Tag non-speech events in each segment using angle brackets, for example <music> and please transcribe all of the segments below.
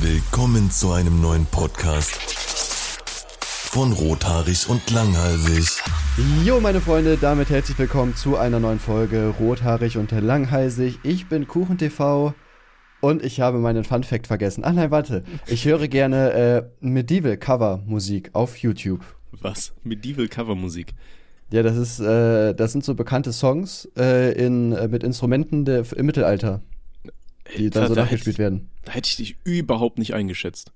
Willkommen zu einem neuen Podcast von Rothaarig und Langhalsig. Jo, meine Freunde, damit herzlich willkommen zu einer neuen Folge Rothaarig und Langhalsig. Ich bin KuchenTV und ich habe meinen Fun Fact vergessen. Ach nein, warte. Ich höre gerne äh, Medieval Cover Musik auf YouTube. Was? Medieval Cover Musik? Ja, das ist, äh, das sind so bekannte Songs äh, in, äh, mit Instrumenten der, im Mittelalter, die dann Da- so da nachgespielt hätte werden. Da hätte ich dich überhaupt nicht eingeschätzt.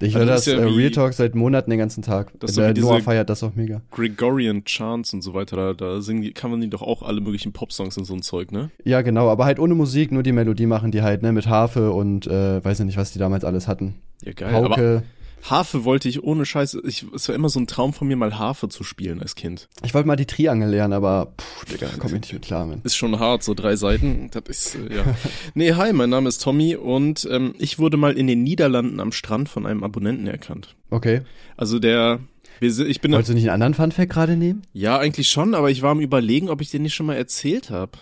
Ich Also höre das das ja äh, Real Talk seit Monaten den ganzen Tag. Das der Noah feiert das auch mega. Gregorian Chants und so weiter, da, da singen kann man die doch auch alle möglichen Popsongs und so ein Zeug, ne? Ja, genau, aber halt ohne Musik, nur die Melodie machen die halt, ne, mit Harfe und äh, weiß ja nicht, was die damals alles hatten. Ja, geil. Aber Hauke. Harfe wollte ich ohne Scheiß, ich, es war immer so ein Traum von mir, mal Harfe zu spielen als Kind. Ich wollte mal die Triangel lernen, aber pff, Digga, da komm ich nicht mit klar, man. Ist schon hart, so drei Seiten. Das ist, äh, ja. <laughs> Nee, hi, mein Name ist Tommy und ähm, ich wurde mal in den Niederlanden am Strand von einem Abonnenten erkannt. Okay. Also der, wir, ich bin, Wolltest du nicht einen anderen Funfact gerade nehmen? ja, eigentlich schon, aber ich war am überlegen, ob ich den nicht schon mal erzählt habe.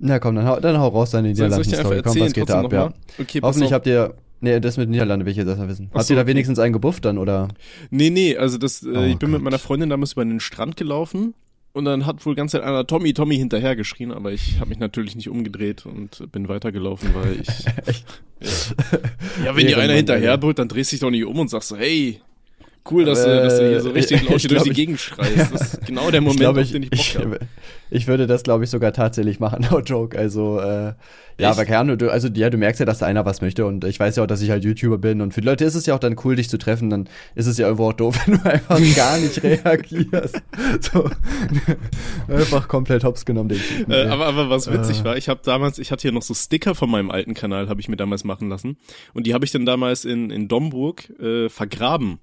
Na komm, dann hau, dann hau raus deine Niederlanden-Story. Komm, was geht da ab, ja. Okay, Hoffentlich auf. habt ihr, nee, das mit den Niederlanden will ich jetzt erstmal wissen. Habt so, ihr da wenigstens einen gebufft dann, oder? Nee, nee, also das, äh, Oh ich bin mit Gott. meiner Freundin damals über den Strand gelaufen und dann hat wohl ganz Zeit einer Tommy, Tommy hinterher geschrien, aber ich habe mich natürlich nicht umgedreht und bin weitergelaufen, weil ich. ja. <laughs> ja, wenn dir einer hinterher Alter. brüllt, dann drehst du dich doch nicht um und sagst so, hey, cool, dass, du dass du hier so Äh, richtig <laughs> ich laut hier durch glaub, die ich- Gegend schreist. Das ist genau der <laughs> Moment, auf ich, den ich Bock ich, habe. ich würde das, glaube ich, sogar tatsächlich machen, <laughs> no joke. Also, äh, ja, aber keine Ahnung, du, also ja, du merkst ja, dass da einer was möchte und ich weiß ja auch, dass ich halt YouTuber bin und für die Leute ist es ja auch dann cool, dich zu treffen, dann ist es ja irgendwo auch doof, wenn du einfach gar nicht reagierst. So, einfach komplett hops genommen, den Typen, Äh, aber, aber was witzig Äh. war, ich habe damals, ich hatte hier noch so Sticker von meinem alten Kanal, habe ich mir damals machen lassen. Und die habe ich dann damals in, in Domburg äh, vergraben.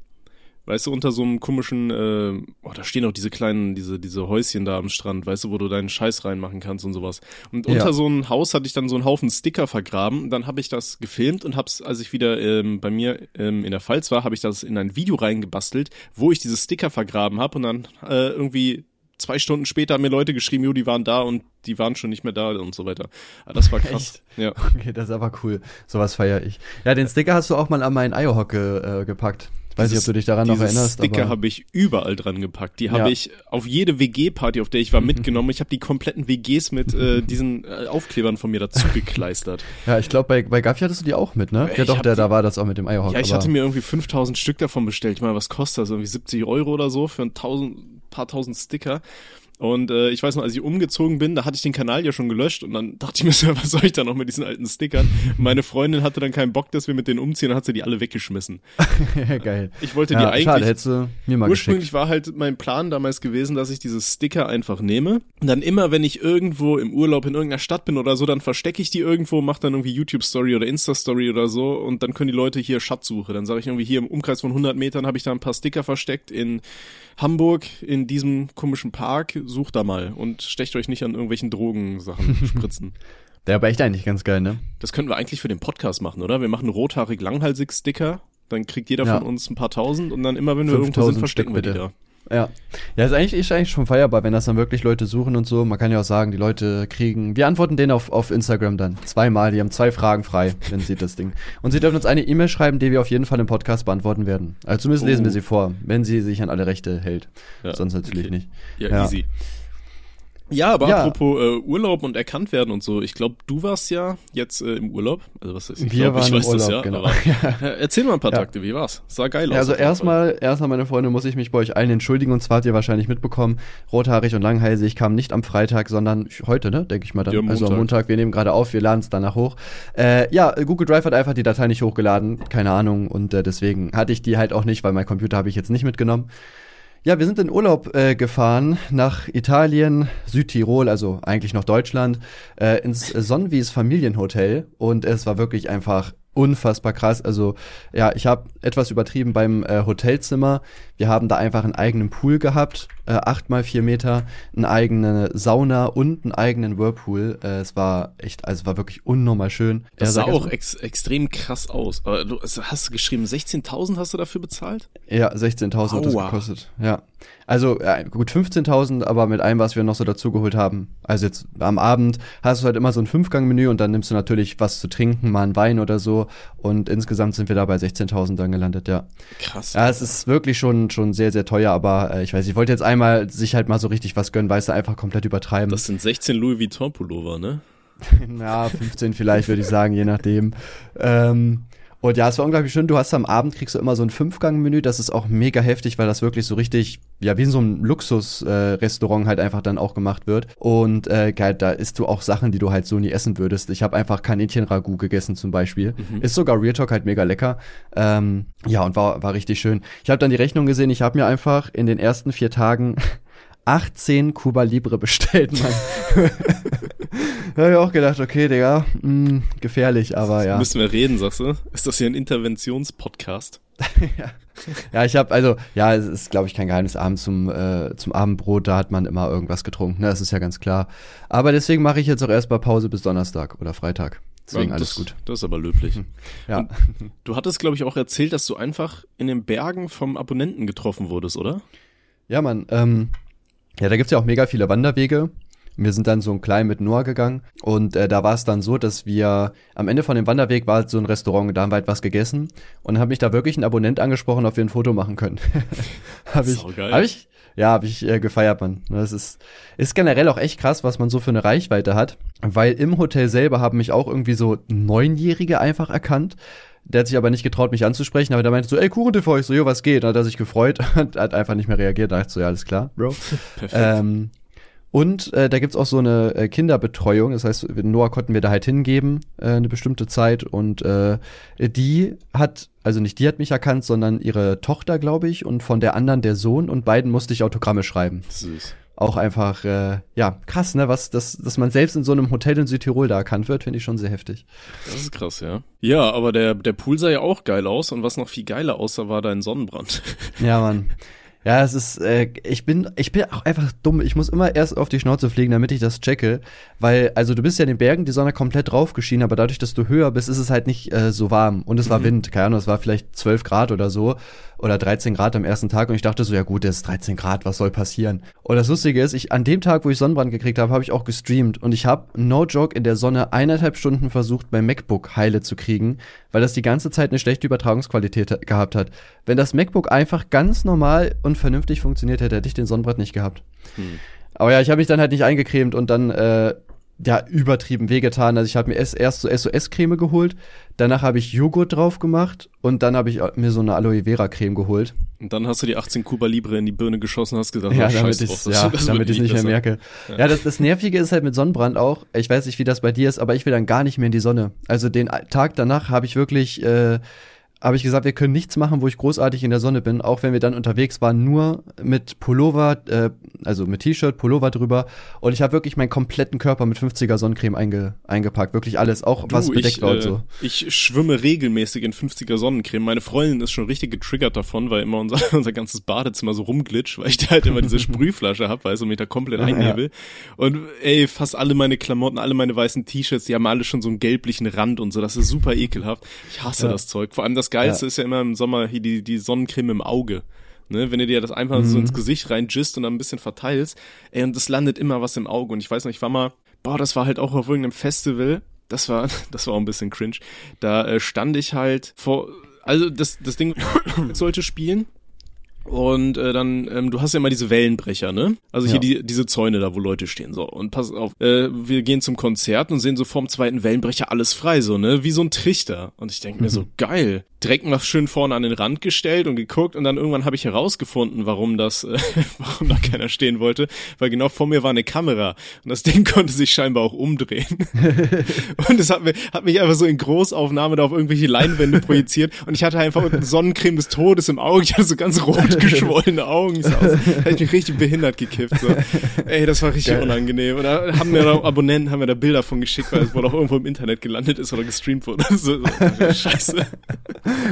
Weißt du, unter so einem komischen, äh, oh, da stehen auch diese kleinen, diese, diese Häuschen da am Strand, weißt du, wo du deinen Scheiß reinmachen kannst und sowas. Und Ja. unter so einem Haus hatte ich dann so einen Haufen Sticker vergraben. Dann habe ich das gefilmt und hab's, als ich wieder ähm, bei mir ähm, in der Pfalz war, habe ich das in ein Video reingebastelt, wo ich diese Sticker vergraben habe und dann äh, irgendwie zwei Stunden später haben mir Leute geschrieben, jo, die waren da und die waren schon nicht mehr da und so weiter. Ah, das war <laughs> krass. Ja. Okay, das ist aber cool. Sowas feiere ich. Ja, den Sticker hast du auch mal an meinen Eierhock äh, gepackt. Ich weiß nicht, ob du dich daran noch erinnerst. Sticker habe ich überall dran gepackt. Die Ja. habe ich auf jede WG-Party, auf der ich war, mitgenommen. Ich habe die kompletten WGs mit äh, <laughs> diesen äh, Aufklebern von mir dazu gekleistert. <laughs> ja, ich glaube, bei, bei Gaffi hattest du die auch mit, ne? Ich Ja, doch, der, die- da war das auch mit dem Eierhock. ja, ich hatte mir irgendwie 5000 Stück davon bestellt. Ich meine, was kostet das? Irgendwie 70 Euro oder so für ein tausend, paar tausend Sticker. Und äh, ich weiß noch, als ich umgezogen bin, da hatte ich den Kanal ja schon gelöscht und dann dachte ich mir so, <laughs> was soll ich da noch mit diesen alten Stickern? Meine Freundin hatte dann keinen Bock, dass wir mit denen umziehen, dann hat sie die alle weggeschmissen. <laughs> Geil. Ich wollte die Ja, eigentlich schade, hättest du mir mal Ursprünglich geschickt. war halt mein Plan damals gewesen, dass ich diese Sticker einfach nehme. Und dann immer, wenn ich irgendwo im Urlaub in irgendeiner Stadt bin oder so, dann verstecke ich die irgendwo, mache dann irgendwie YouTube-Story oder Insta-Story oder so und dann können die Leute hier Schatzsuche. Dann sage ich irgendwie hier im Umkreis von 100 Metern habe ich da ein paar Sticker versteckt in Hamburg in diesem komischen Park. Sucht da mal und stecht euch nicht an irgendwelchen Drogensachen <laughs> spritzen. Der war echt eigentlich ganz geil, ne? Das könnten wir eigentlich für den Podcast machen, oder? Wir machen rothaarig langhaalsig Sticker. Dann kriegt jeder Ja. von uns ein paar tausend und dann immer, wenn wir irgendwo 5000 sind, verstecken wir Stück, die bitte. da. Ja. Ja, ist eigentlich, ist eigentlich schon feierbar, wenn das dann wirklich Leute suchen und so. Man kann ja auch sagen, die Leute kriegen, wir antworten denen auf, auf Instagram dann. Zweimal, die haben zwei Fragen frei, wenn sie das Ding. Und sie dürfen uns eine E-Mail schreiben, die wir auf jeden Fall im Podcast beantworten werden. Also zumindest lesen Oh. wir sie vor, wenn sie sich an alle Rechte hält. Ja, Sonst natürlich okay. nicht. Ja, Ja. easy. Ja, aber Ja. apropos äh, Urlaub und erkannt werden und so. Ich glaube, du warst ja jetzt äh, im Urlaub. Also was ist? Ich Wir glaub, ich weiß das Urlaub, ja. genau. Aber, <laughs> äh, erzähl mal ein paar Ja. Takte. Wie war's? Sah geil aus. Ja, also erstmal, erstmal, meine Freunde, muss ich mich bei euch allen entschuldigen. Und zwar habt ihr wahrscheinlich mitbekommen, rothaarig und langhälsig kam nicht am Freitag, sondern heute, ne, denke ich mal dann. Ja, Also am Montag. Montag, wir nehmen gerade auf, wir laden es danach hoch. Äh, ja, Google Drive hat einfach die Datei nicht hochgeladen, keine Ahnung. Und äh, deswegen hatte ich die halt auch nicht, weil mein Computer habe ich jetzt nicht mitgenommen. Ja, wir sind in Urlaub äh, gefahren nach Italien, Südtirol, also eigentlich noch Deutschland, äh, ins Sonnenwies Familienhotel und es war wirklich einfach unfassbar krass. Also ja, ich habe etwas übertrieben beim äh, Hotelzimmer. Wir haben da einfach einen eigenen Pool gehabt, äh, 8 mal 4 Meter, eine eigene Sauna und einen eigenen Whirlpool. Äh, es war echt, also war wirklich unnormal schön. Das sah auch ex extrem krass aus. Aber du hast du geschrieben, 16.000 hast du dafür bezahlt? Ja, 16.000 hat das gekostet. Ja. Also ja, gut 15.000, aber mit allem, was wir noch so dazugeholt haben. Also jetzt am Abend hast du halt immer so ein Fünfgang-Menü und dann nimmst du natürlich was zu trinken, mal einen Wein oder so. Und insgesamt sind wir da bei 16.000 dann gelandet, ja. Krass. Ja, es ist wirklich schon, schon sehr, sehr teuer, aber äh, ich weiß, ich wollte jetzt einmal sich halt mal so richtig was gönnen, weißt du, einfach komplett übertreiben. Das sind 16 Louis Vuitton Pullover, ne? <laughs> ja, 15 vielleicht, würde ich sagen, je nachdem. Ähm, und ja, es war unglaublich schön. Du hast am Abend kriegst du immer so ein Fünfgang-Menü. Das ist auch mega heftig, weil das wirklich so richtig, ja, wie in so einem Luxus-Restaurant äh, halt einfach dann auch gemacht wird. Und äh, geil, da isst du auch Sachen, die du halt so nie essen würdest. Ich habe einfach Kaninchen-Ragout gegessen zum Beispiel. Mhm. Ist sogar Real Talk halt mega lecker. Ähm, ja, und war, war richtig schön. Ich habe dann die Rechnung gesehen. Ich habe mir einfach in den ersten vier Tagen 18 Cuba Libre bestellt, Mann. <laughs> da habe ich auch gedacht, okay, Digga, mh, hm, gefährlich, aber ja. Müssen wir reden, sagst du? Ist das hier ein Interventionspodcast? <laughs> ja. ja, ich habe also, ja, es ist, glaube ich, kein Geheimnis. Abends zum, äh, zum Abendbrot, da hat man immer irgendwas getrunken, ne? das ist ja ganz klar. Aber deswegen mache ich jetzt auch erstmal Pause bis Donnerstag oder Freitag. Deswegen ja, alles gut. Das ist aber löblich. Hm. Ja. Und du hattest, glaube ich, auch erzählt, dass du einfach in den Bergen vom Abonnenten getroffen wurdest, oder? Ja, Mann. Ähm, ja, da gibt's ja auch mega viele Wanderwege. Wir sind dann so ein klein mit Noah gegangen und äh, da war es dann so, dass wir am Ende von dem Wanderweg war so ein Restaurant, da haben wir halt was gegessen und dann hat mich da wirklich ein Abonnent angesprochen, ob wir ein Foto machen können. <laughs> habe ich, hab ich, ja, habe ich äh, gefeiert, man. Das ist, ist generell auch echt krass, was man so für eine Reichweite hat, weil im Hotel selber haben mich auch irgendwie so Neunjährige einfach erkannt der hat sich aber nicht getraut, mich anzusprechen, aber der meinte so, ey, Kuchen TV, ich so, jo, was geht? Dann hat er sich gefreut, <laughs> hat, hat einfach nicht mehr reagiert, da dachte ich so, ja, alles klar, Bro. <laughs> Perfekt. Ähm, und äh, da gibt's auch so eine äh, Kinderbetreuung, das heißt, Noah konnten wir da halt hingeben, äh, eine bestimmte Zeit. Und äh, die hat, also nicht die hat mich erkannt, sondern ihre Tochter, glaube ich, und von der anderen der Sohn und beiden musste ich Autogramme schreiben. Süß auch einfach, äh, ja, krass, ne, was, dass, dass man selbst in so einem Hotel in Südtirol da erkannt wird, finde ich schon sehr heftig. Das ist krass, ja. Ja, aber der, der Pool sah ja auch geil aus und was noch viel geiler aussah, war dein Sonnenbrand. <laughs> Ja, Mann. Ja, es ist, äh, ich bin, ich bin auch einfach dumm. Ich muss immer erst auf die Schnauze fliegen, damit ich das checke. Weil, also du bist ja in den Bergen, die Sonne komplett drauf geschienen, aber dadurch, dass du höher bist, ist es halt nicht äh, so warm. Und es war mhm. Wind, keine Ahnung, es war vielleicht 12 Grad oder so oder 13 Grad am ersten Tag und ich dachte so, ja gut, es ist 13 Grad, was soll passieren? Und das Lustige ist, ich an dem Tag, wo ich Sonnenbrand gekriegt habe, habe ich auch gestreamt und ich habe no joke in der Sonne eineinhalb Stunden versucht, mein MacBook heile zu kriegen, weil das die ganze Zeit eine schlechte Übertragungsqualität gehabt hat. Wenn das MacBook einfach ganz normal und vernünftig funktioniert hätte, hätte ich den Sonnenbrand nicht gehabt. Hm. Aber ja, ich habe mich dann halt nicht eingecremt und dann äh, ja übertrieben wehgetan. Also ich habe mir erst so SOS-Creme geholt, danach habe ich Joghurt drauf gemacht und dann habe ich mir so eine Aloe Vera Creme geholt. Und dann hast du die 18 Kuba Libre in die Birne geschossen, hast gedacht, ja, oh, damit ich ja, <laughs> das damit ich nicht mehr merke. Ja, ja das, das Nervige ist halt mit Sonnenbrand auch. Ich weiß nicht, wie das bei dir ist, aber ich will dann gar nicht mehr in die Sonne. Also den Tag danach habe ich wirklich äh, habe ich gesagt, wir können nichts machen, wo ich großartig in der Sonne bin, auch wenn wir dann unterwegs waren, nur mit Pullover, äh, also mit T-Shirt, Pullover drüber. Und ich habe wirklich meinen kompletten Körper mit 50er Sonnencreme einge eingepackt. Wirklich alles, auch du, was bedeckt ich, war und äh, so. Ich schwimme regelmäßig in 50er Sonnencreme. Meine Freundin ist schon richtig getriggert davon, weil immer unser, <laughs> unser ganzes Badezimmer so rumglitscht, weil ich da halt immer diese <laughs> Sprühflasche hab, weil so mich da komplett einnebel. Ja. Und ey, fast alle meine Klamotten, alle meine weißen T-Shirts, die haben alle schon so einen gelblichen Rand und so. Das ist super ekelhaft. Ich hasse ja. das Zeug. Vor allem das Geilste ja. ist ja immer im Sommer hier die, die Sonnencreme im Auge. Ne, wenn du dir das einfach mhm. so ins Gesicht reingist und dann ein bisschen verteilst, ey, und es landet immer was im Auge. Und ich weiß noch, ich war mal, boah, das war halt auch auf irgendeinem Festival, das war, <laughs> das war auch ein bisschen cringe. Da äh, stand ich halt vor, also das, das Ding <coughs> sollte spielen und äh, dann, ähm, du hast ja immer diese Wellenbrecher, ne? Also hier ja. die, diese Zäune da, wo Leute stehen, so. Und pass auf, äh, wir gehen zum Konzert und sehen so vorm zweiten Wellenbrecher alles frei, so, ne? Wie so ein Trichter. Und ich denke mir so, geil. Direkt mal schön vorne an den Rand gestellt und geguckt und dann irgendwann habe ich herausgefunden, warum das, äh, <laughs> warum da keiner stehen wollte. Weil genau vor mir war eine Kamera und das Ding <laughs> konnte sich scheinbar auch umdrehen. <laughs> und es hat, mir, hat mich einfach so in Großaufnahme da auf irgendwelche Leinwände projiziert und ich hatte einfach Sonnencreme des Todes im Auge. Ich hatte so ganz rot geschwollene Augen. So aus. Da hätte ich mich richtig behindert gekifft. So. Ey, das war richtig Geil. unangenehm. Und da haben mir da Abonnenten haben mir da Bilder von geschickt, weil es wohl auch irgendwo im Internet gelandet ist oder gestreamt wurde. So, so, scheiße.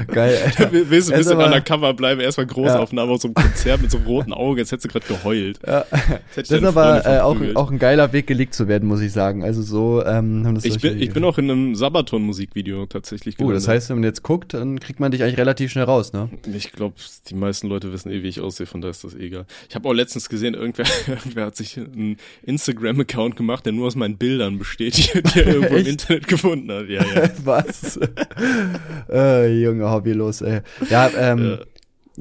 Geil, <laughs> Alter. Willst du ein bisschen aber- undercover bleiben? Erstmal Großaufnahme aus so einem Konzert mit so einem roten Auge, jetzt hättest du gerade geheult. Ja. Das ist aber äh, auch, auch ein geiler Weg, geleakt zu werden, muss ich sagen. Also so ähm, haben das Ich bin, ich bin auch in einem Sabaton-Musikvideo tatsächlich Oh, das gelandet. heißt, wenn man jetzt guckt, dann kriegt man dich eigentlich relativ schnell raus, ne? Ich glaube, die meisten Leute wissen eh, wie ich aussehe, von daher ist das egal. Ich habe auch letztens gesehen, irgendwer, <laughs> irgendwer hat sich einen Instagram-Account gemacht, der nur aus meinen Bildern besteht, <laughs> die, er irgendwo im? Internet gefunden hat. Ja, ja. Was? äh, Junge, hobbylos, ey. Ja, ähm,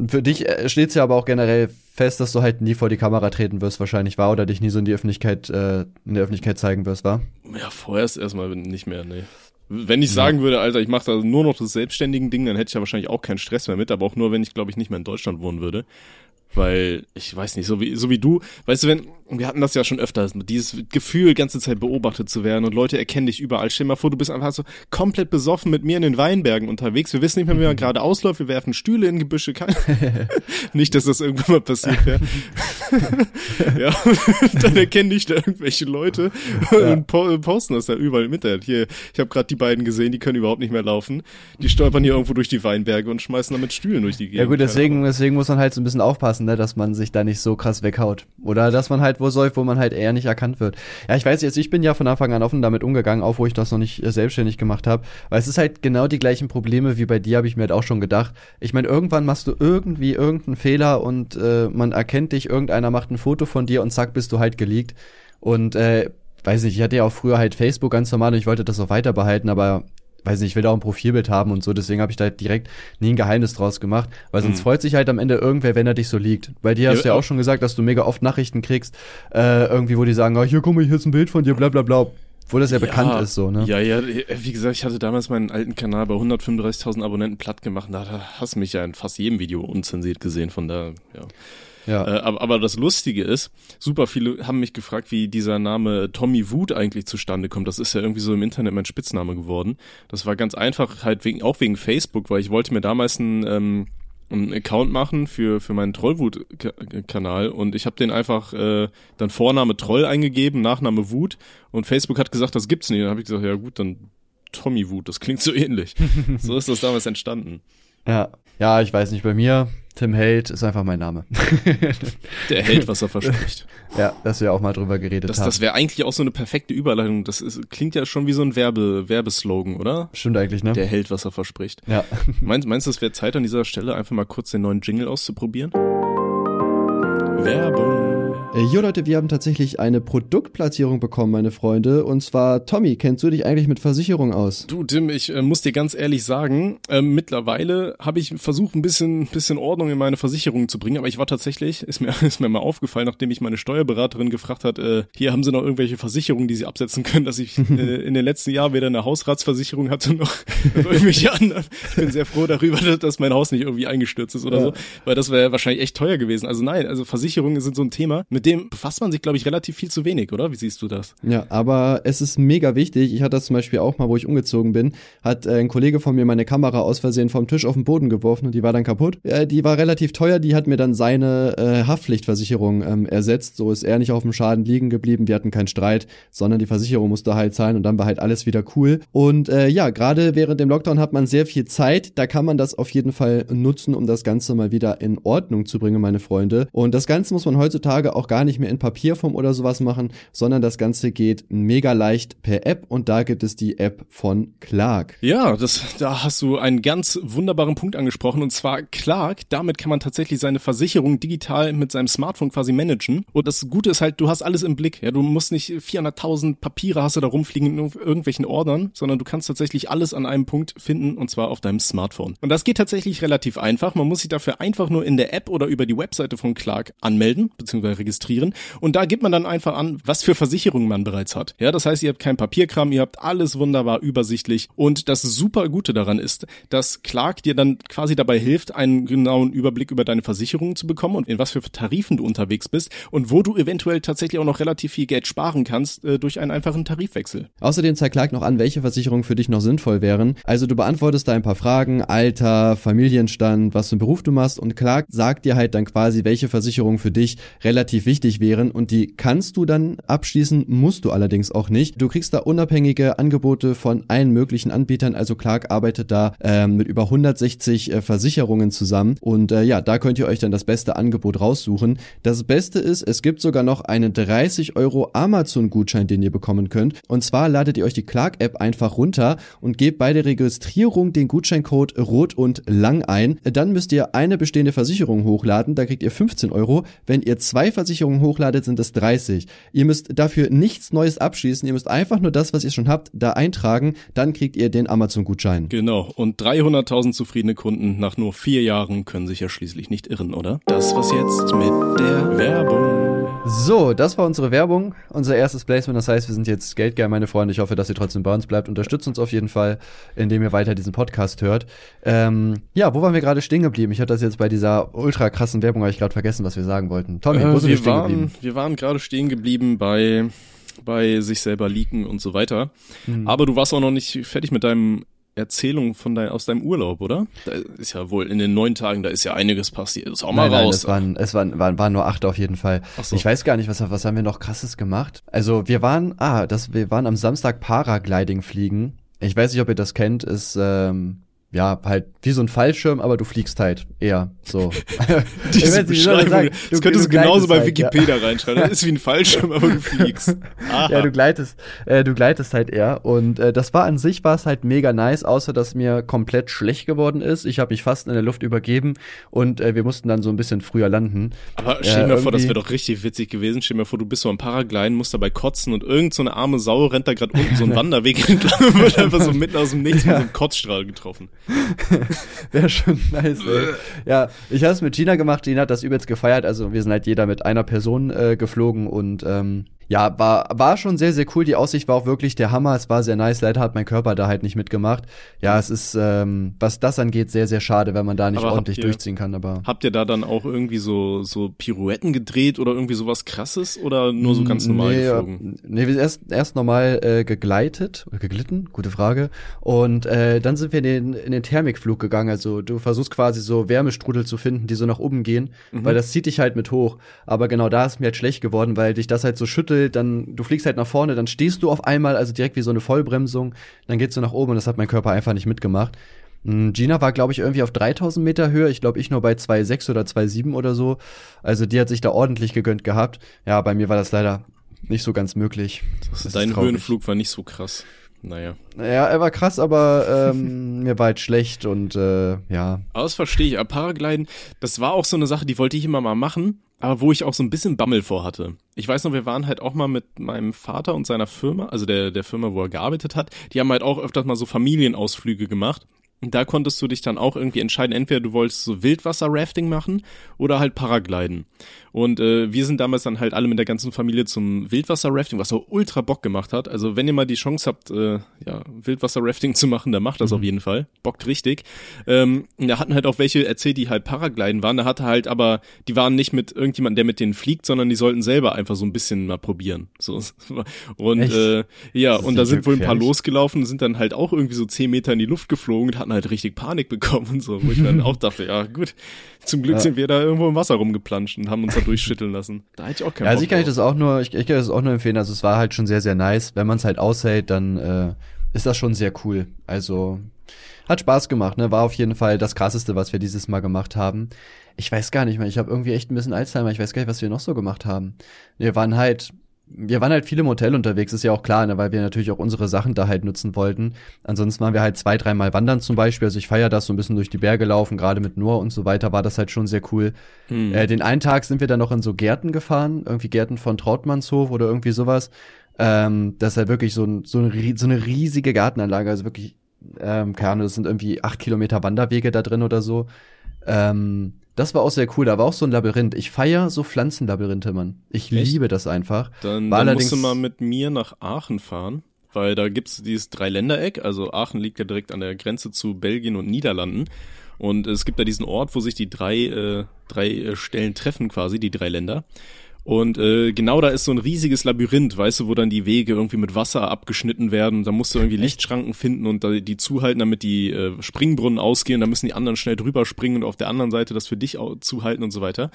für dich äh, steht's ja aber auch generell fest, dass du halt nie vor die Kamera treten wirst, wahrscheinlich war, oder dich nie so in die Öffentlichkeit, äh, in der Öffentlichkeit zeigen wirst, war? Ja, vorerst erstmal nicht mehr, nee. Wenn ich sagen würde, Alter, ich mache da nur noch das selbstständigen Ding, dann hätte ich ja wahrscheinlich auch keinen Stress mehr mit, aber auch nur, wenn ich, glaube ich, nicht mehr in Deutschland wohnen würde. Weil, ich weiß nicht, so wie, so wie du, weißt du, wenn, wir hatten das ja schon öfter, dieses Gefühl, ganze Zeit beobachtet zu werden und Leute erkennen dich überall. Stell dir mal vor, du bist einfach so komplett besoffen mit mir in den Weinbergen unterwegs. Wir wissen nicht mehr, wie man gerade ausläuft, wir werfen Stühle in Gebüsche. <laughs> Nicht, dass das irgendwann mal passiert wäre. <laughs> ja, <laughs> dann erkennen dich da irgendwelche Leute und po posten das da überall im Internet. Hier, ich habe gerade die beiden gesehen, die können überhaupt nicht mehr laufen. Die stolpern hier irgendwo durch die Weinberge und schmeißen damit Stühlen durch die Gegend. Ja gut, deswegen, deswegen muss man halt so ein bisschen aufpassen, ne, dass man sich da nicht so krass weghaut. Oder dass man halt wo säuft, wo man halt eher nicht erkannt wird. Ja, ich weiß jetzt, ich bin ja von Anfang an offen damit umgegangen, auch wo ich das noch nicht äh, selbstständig gemacht habe. Weil es ist halt genau die gleichen Probleme wie bei dir, habe ich mir halt auch schon gedacht. Ich meine, irgendwann machst du irgendwie irgendeinen Fehler und äh, man erkennt dich, irgendeiner macht ein Foto von dir und zack, bist du halt geleakt. Und äh, weiß nicht, ich hatte ja auch früher halt Facebook ganz normal und ich wollte das auch weiter behalten, aber weiß nicht, ich will da auch ein Profilbild haben und so, deswegen habe ich da direkt nie ein Geheimnis draus gemacht, weil sonst Mhm. freut sich halt am Ende irgendwer, wenn er dich so liegt. Bei dir hast Ja, du ja auch- schon gesagt, dass du mega oft Nachrichten kriegst, äh, irgendwie, wo die sagen, oh, hier guck mal, hier ist ein Bild von dir, bla bla bla, wo das ja, bekannt ist so, ne? Ja, ja, wie gesagt, ich hatte damals meinen alten Kanal bei 135.000 Abonnenten platt gemacht. Da hast du mich ja in fast jedem Video unzensiert gesehen, von da, ja. Ja. Äh, aber, aber das Lustige ist, super viele haben mich gefragt, wie dieser Name Tommy Wood eigentlich zustande kommt. Das ist ja irgendwie so im Internet mein Spitzname geworden. Das war ganz einfach, halt wegen, auch wegen Facebook, weil ich wollte mir damals einen, ähm, einen Account machen für, für meinen Trollwut-Kanal und ich habe den einfach äh, dann Vorname Troll eingegeben, Nachname Wut und Facebook hat gesagt, das gibt's nicht. Dann habe ich gesagt, ja gut, dann Tommy Wut, das klingt so ähnlich. <laughs> so ist das damals entstanden. ja. Ja, ich weiß nicht, bei mir, Tim Held ist einfach mein Name. <laughs> Der hält, was er verspricht. ja, dass wir auch mal drüber geredet Das, haben. das wäre eigentlich auch so eine perfekte Überleitung. Das ist, klingt ja schon wie so ein Werbe, Werbeslogan, oder? Stimmt eigentlich, ne? Der hält, was er verspricht. ja. <laughs> Meinst, meinst du, es wäre Zeit an dieser Stelle einfach mal kurz den neuen Jingle auszuprobieren? Werbung. Äh, Jo Leute, wir haben tatsächlich eine Produktplatzierung bekommen, meine Freunde. Und zwar, Tommy, kennst du dich eigentlich mit Versicherung aus? Du, Tim, ich äh, muss dir ganz ehrlich sagen, äh, mittlerweile habe ich versucht, ein bisschen, bisschen Ordnung in meine Versicherungen zu bringen, aber ich war tatsächlich, <laughs> ist mir, <laughs> ist mir mal aufgefallen, nachdem ich meine Steuerberaterin gefragt hat, äh, hier haben sie noch irgendwelche Versicherungen, die sie absetzen können, dass ich <laughs> äh, in den letzten Jahren weder eine Hausratsversicherung hatte noch, noch irgendwelche anderen. Ich bin sehr froh darüber, dass, dass mein Haus nicht irgendwie eingestürzt ist oder Ja. so, weil das wäre wahrscheinlich echt teuer gewesen. Also nein, also Versicherungen sind so ein Thema, mit dem befasst man sich, glaube ich, relativ viel zu wenig, oder? Wie siehst du das? Ja, aber es ist mega wichtig. Ich hatte das zum Beispiel auch mal, wo ich umgezogen bin, hat äh, ein Kollege von mir meine Kamera aus Versehen vom Tisch auf den Boden geworfen und die war dann kaputt. Äh, die war relativ teuer, die hat mir dann seine äh, Haftpflichtversicherung ähm, ersetzt. So ist er nicht auf dem Schaden liegen geblieben. Wir hatten keinen Streit, sondern die Versicherung musste halt zahlen und dann war halt alles wieder cool. Und äh, ja, gerade während dem Lockdown hat man sehr viel Zeit. Da kann man das auf jeden Fall nutzen, um das Ganze mal wieder in Ordnung zu bringen, meine Freunde. Und das Ganze muss man heutzutage auch gar nicht mehr in Papierform oder sowas machen, sondern das Ganze geht mega leicht per App und da gibt es die App von Clark. Ja, das, da hast du einen ganz wunderbaren Punkt angesprochen und zwar Clark. Damit kann man tatsächlich seine Versicherung digital mit seinem Smartphone quasi managen. Und das Gute ist halt, du hast alles im Blick. Ja, du musst nicht 400.000 Papiere hast du da rumfliegen in irg- irgendwelchen Ordnern, sondern du kannst tatsächlich alles an einem Punkt finden und zwar auf deinem Smartphone. Und das geht tatsächlich relativ einfach. Man muss sich dafür einfach nur in der App oder über die Webseite von Clark anmelden bzw. registrieren und da gibt man dann einfach an, was für Versicherungen man bereits hat. Ja, das heißt, ihr habt kein Papierkram, ihr habt alles wunderbar übersichtlich und das super Gute daran ist, dass Clark dir dann quasi dabei hilft, einen genauen Überblick über deine Versicherungen zu bekommen und in was für Tarifen du unterwegs bist und wo du eventuell tatsächlich auch noch relativ viel Geld sparen kannst äh, durch einen einfachen Tarifwechsel. Außerdem zeigt Clark noch an, welche Versicherungen für dich noch sinnvoll wären. Also du beantwortest da ein paar Fragen, Alter, Familienstand, was für einen Beruf du machst und Clark sagt dir halt dann quasi, welche Versicherungen für dich relativ wichtig wären und die kannst du dann abschließen, musst du allerdings auch nicht. Du kriegst da unabhängige Angebote von allen möglichen Anbietern, also Clark arbeitet da ähm, mit über 160 äh, Versicherungen zusammen und äh, ja, da könnt ihr euch dann das beste Angebot raussuchen. Das Beste ist, es gibt sogar noch einen 30 Euro Amazon-Gutschein, den ihr bekommen könnt und zwar ladet ihr euch die Clark-App einfach runter und gebt bei der Registrierung den Gutscheincode rot und lang ein. Dann müsst ihr eine bestehende Versicherung hochladen, da kriegt ihr 15 Euro. Wenn ihr zwei Versicherungen hochladet, sind es 30. Ihr müsst dafür nichts Neues abschließen, ihr müsst einfach nur das, was ihr schon habt, da eintragen, dann kriegt ihr den Amazon-Gutschein. Genau, und 300.000 zufriedene Kunden nach nur vier Jahren können sich ja schließlich nicht irren, oder? Das war's jetzt mit der Werbung. So, das war unsere Werbung, unser erstes Placement. Das heißt, wir sind jetzt geldgeil, meine Freunde. Ich hoffe, dass ihr trotzdem bei uns bleibt. Unterstützt uns auf jeden Fall, indem ihr weiter diesen Podcast hört. Ähm, ja, wo waren wir gerade stehen geblieben? Ich hatte das jetzt bei dieser ultra krassen Werbung, habe ich gerade vergessen, was wir sagen wollten. Tommy, äh, wo sind wir, wir stehen waren, geblieben? Wir waren gerade stehen geblieben bei bei sich selber leaken und so weiter. Mhm. Aber du warst auch noch nicht fertig mit deinem Erzählung von dein, aus deinem Urlaub, oder? Da ist ja wohl in den neun Tagen, da ist ja einiges passiert. Ist auch mal nein, raus. es waren, es waren, waren, waren nur acht auf jeden Fall. Ach so. Ich weiß gar nicht, was, was haben wir noch krasses gemacht? Also wir waren, ah, das, wir waren am Samstag Paragliding fliegen. Ich weiß nicht, ob ihr das kennt, ist, ähm, ja, halt wie so ein Fallschirm, aber du fliegst halt eher so. <laughs> Diese Beschreibung, sagen, du, das könntest du genauso bei halt, Wikipedia ja. reinschreiben. Das ist wie ein Fallschirm, aber du fliegst. Aha. <laughs> Ja, du gleitest, äh, du gleitest halt eher. Und äh, das war an sich war es halt mega nice, außer dass mir komplett schlecht geworden ist. Ich habe mich fast in der Luft übergeben und äh, wir mussten dann so ein bisschen früher landen. Aber stell dir äh, vor, das wäre doch richtig witzig gewesen. Stell dir vor, du bist so am Paragliden, musst dabei kotzen und irgend so eine arme Sau rennt da gerade unten so einen <laughs> Wanderweg entlang und wird einfach so mitten aus dem Nichts ja. mit so einem Kotzstrahl getroffen. <laughs> Wäre schon nice, ey. Ja, ich habe es mit Gina gemacht. Gina hat das übelst gefeiert. Also wir sind halt jeder mit einer Person äh, geflogen und ähm, ja, war, war schon sehr, sehr cool. Die Aussicht war auch wirklich der Hammer. Es war sehr nice. Leider hat mein Körper da halt nicht mitgemacht. Ja, es ist, ähm, was das angeht, sehr, sehr schade, wenn man da nicht aber ordentlich ihr, durchziehen kann. Aber habt ihr da dann auch irgendwie so, so Pirouetten gedreht oder irgendwie sowas krasses oder nur so ganz normal nee, geflogen? Nee, wir sind erst, erst normal äh, gegleitet oder geglitten, gute Frage. Und äh, dann sind wir in den, in den Thermikflug gegangen. Also du versuchst quasi so Wärmestrudel zu finden, die so nach oben gehen, mhm. weil das zieht dich halt mit hoch. Aber genau da ist mir halt schlecht geworden, weil dich das halt so schüttelt Viertel, dann du fliegst halt nach vorne, dann stehst du auf einmal, also direkt wie so eine Vollbremsung, dann geht's du nach oben und das hat mein Körper einfach nicht mitgemacht. Hm, Gina war, glaube ich, irgendwie auf 3000 Meter Höhe. Ich glaube, ich nur bei 2,6 oder 2,7 oder so. Also die hat sich da ordentlich gegönnt gehabt. Ja, bei mir war das leider nicht so ganz möglich. Dein Höhenflug war nicht so krass. Naja. Ja, er war krass, aber ähm, <laughs> mir war halt schlecht und äh, ja. Aber das verstehe ich. Paragliden, das war auch so eine Sache, die wollte ich immer mal machen aber wo ich auch so ein bisschen Bammel vor hatte. Ich weiß noch, wir waren halt auch mal mit meinem Vater und seiner Firma, also der, der Firma, wo er gearbeitet hat, die haben halt auch öfters mal so Familienausflüge gemacht. Und da konntest du dich dann auch irgendwie entscheiden, entweder du wolltest so Wildwasser-Rafting machen oder halt Paragliden. Und äh, wir sind damals dann halt alle mit der ganzen Familie zum Wildwasser-Rafting, was so ultra Bock gemacht hat. Also wenn ihr mal die Chance habt, äh, ja, Wildwasser-Rafting zu machen, dann macht das mhm. auf jeden Fall. Bockt richtig. Ähm, da hatten halt auch welche erzählt, die halt Paragliden waren. Da hatte halt aber, die waren nicht mit irgendjemandem, der mit denen fliegt, sondern die sollten selber einfach so ein bisschen mal probieren. So. <laughs> Und äh, ja, und da sind wohl ein paar losgelaufen, sind dann halt auch irgendwie so zehn Meter in die Luft geflogen und hatten halt richtig Panik bekommen und so, wo ich dann auch dachte, ja gut, zum Glück ja. sind wir da irgendwo im Wasser rumgeplanscht und haben uns da durchschütteln lassen. Da hätte ich auch keinen Ja, also ich kann ich das auch nur, ich, ich kann das auch nur empfehlen. Also es war halt schon sehr, sehr nice. Wenn man es halt aushält, dann äh, ist das schon sehr cool. Also hat Spaß gemacht, ne? War auf jeden Fall das krasseste, was wir dieses Mal gemacht haben. Ich weiß gar nicht mehr, ich habe irgendwie echt ein bisschen Alzheimer, ich weiß gar nicht, was wir noch so gemacht haben. Wir waren halt wir waren halt viele im Hotel unterwegs, ist ja auch klar, ne, weil wir natürlich auch unsere Sachen da halt nutzen wollten. Ansonsten waren wir halt zwei, dreimal wandern zum Beispiel. Also ich feiere das so ein bisschen durch die Berge laufen, gerade mit Noah und so weiter, war das halt schon sehr cool. Hm. Äh, den einen Tag sind wir dann noch in so Gärten gefahren, irgendwie Gärten von Trautmannshof oder irgendwie sowas. Ähm, das ist halt wirklich so, ein, so, eine, so eine riesige Gartenanlage, also wirklich, ähm, keine Ahnung, das sind irgendwie acht Kilometer Wanderwege da drin oder so. Ähm, das war auch sehr cool. Da war auch so ein Labyrinth. Ich feier so Pflanzenlabyrinthe, Mann. Ich Echt? liebe das einfach. Dann, dann musst du mal mit mir nach Aachen fahren, weil da gibt's dieses Dreiländereck. Also Aachen liegt ja direkt an der Grenze zu Belgien und Niederlanden. Und es gibt da diesen Ort, wo sich die drei, äh, drei äh, Stellen treffen quasi, die drei Länder. Und äh, genau da ist so ein riesiges Labyrinth, weißt du, wo dann die Wege irgendwie mit Wasser abgeschnitten werden. Da musst du irgendwie Lichtschranken finden und da, die zuhalten, damit die äh, Springbrunnen ausgehen. Da müssen die anderen schnell drüber springen und auf der anderen Seite das für dich auch zuhalten und so weiter.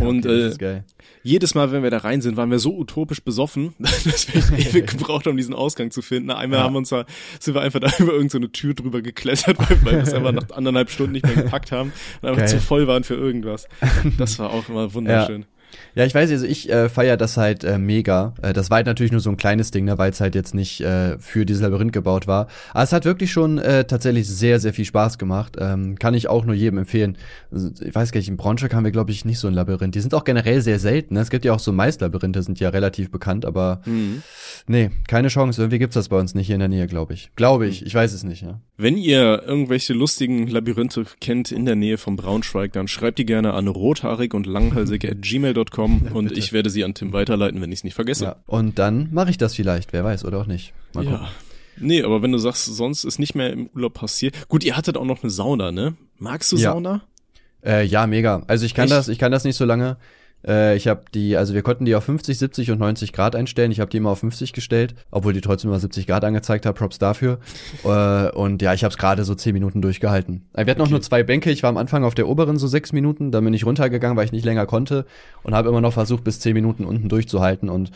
Und Okay, äh, jedes Mal, wenn wir da rein sind, waren wir so utopisch besoffen, <laughs> dass wir <laughs> ewig gebraucht haben, diesen Ausgang zu finden. Einmal Ja. haben wir uns da, sind wir einfach da <laughs> über irgendeine so Tür drüber geklettert, weil, weil wir es einfach nach anderthalb Stunden nicht mehr gepackt haben und einfach Geil. zu voll waren für irgendwas. Das war auch immer wunderschön. Ja, ich weiß, also ich äh, feiere das halt äh, mega. Äh, das war halt natürlich nur so ein kleines Ding, ne, weil es halt jetzt nicht äh, für dieses Labyrinth gebaut war. Aber es hat wirklich schon äh, tatsächlich sehr, sehr viel Spaß gemacht. Ähm, kann ich auch nur jedem empfehlen. Also, ich weiß gar nicht, in Braunschweig haben wir, glaube ich, nicht so ein Labyrinth. Die sind auch generell sehr selten. Ne? Es gibt ja auch so Maislabyrinthe, sind ja relativ bekannt, aber Mhm. nee, keine Chance. Irgendwie gibt's das bei uns nicht hier in der Nähe, glaube ich. Glaube ich, ich weiß es nicht, ja. Wenn ihr irgendwelche lustigen Labyrinthe kennt in der Nähe von Braunschweig, dann schreibt die gerne an rothaarig und langhalsig at gmail.com und ich werde sie an Tim weiterleiten, wenn ich es nicht vergesse. ja. Und dann mache ich das vielleicht, wer weiß, oder auch nicht. Mal gucken. Ja. Nee, aber wenn du sagst, sonst ist nicht mehr im Urlaub passiert. Gut, ihr hattet auch noch eine Sauna, ne? Magst du Ja. Sauna? Äh, ja, mega. Also ich kann Echt? das, ich kann das nicht so lange. Äh, ich habe die, also wir konnten die auf 50, 70 und 90 Grad einstellen. Ich habe die immer auf 50 gestellt, obwohl die trotzdem immer 70 Grad angezeigt hat. Props dafür. <laughs> äh, und ja, ich habe es gerade so 10 Minuten durchgehalten. Äh, Wir hatten auch Okay. nur zwei Bänke. Ich war am Anfang auf der oberen so 6 Minuten, dann bin ich runtergegangen, weil ich nicht länger konnte und habe immer noch versucht, bis 10 Minuten unten durchzuhalten und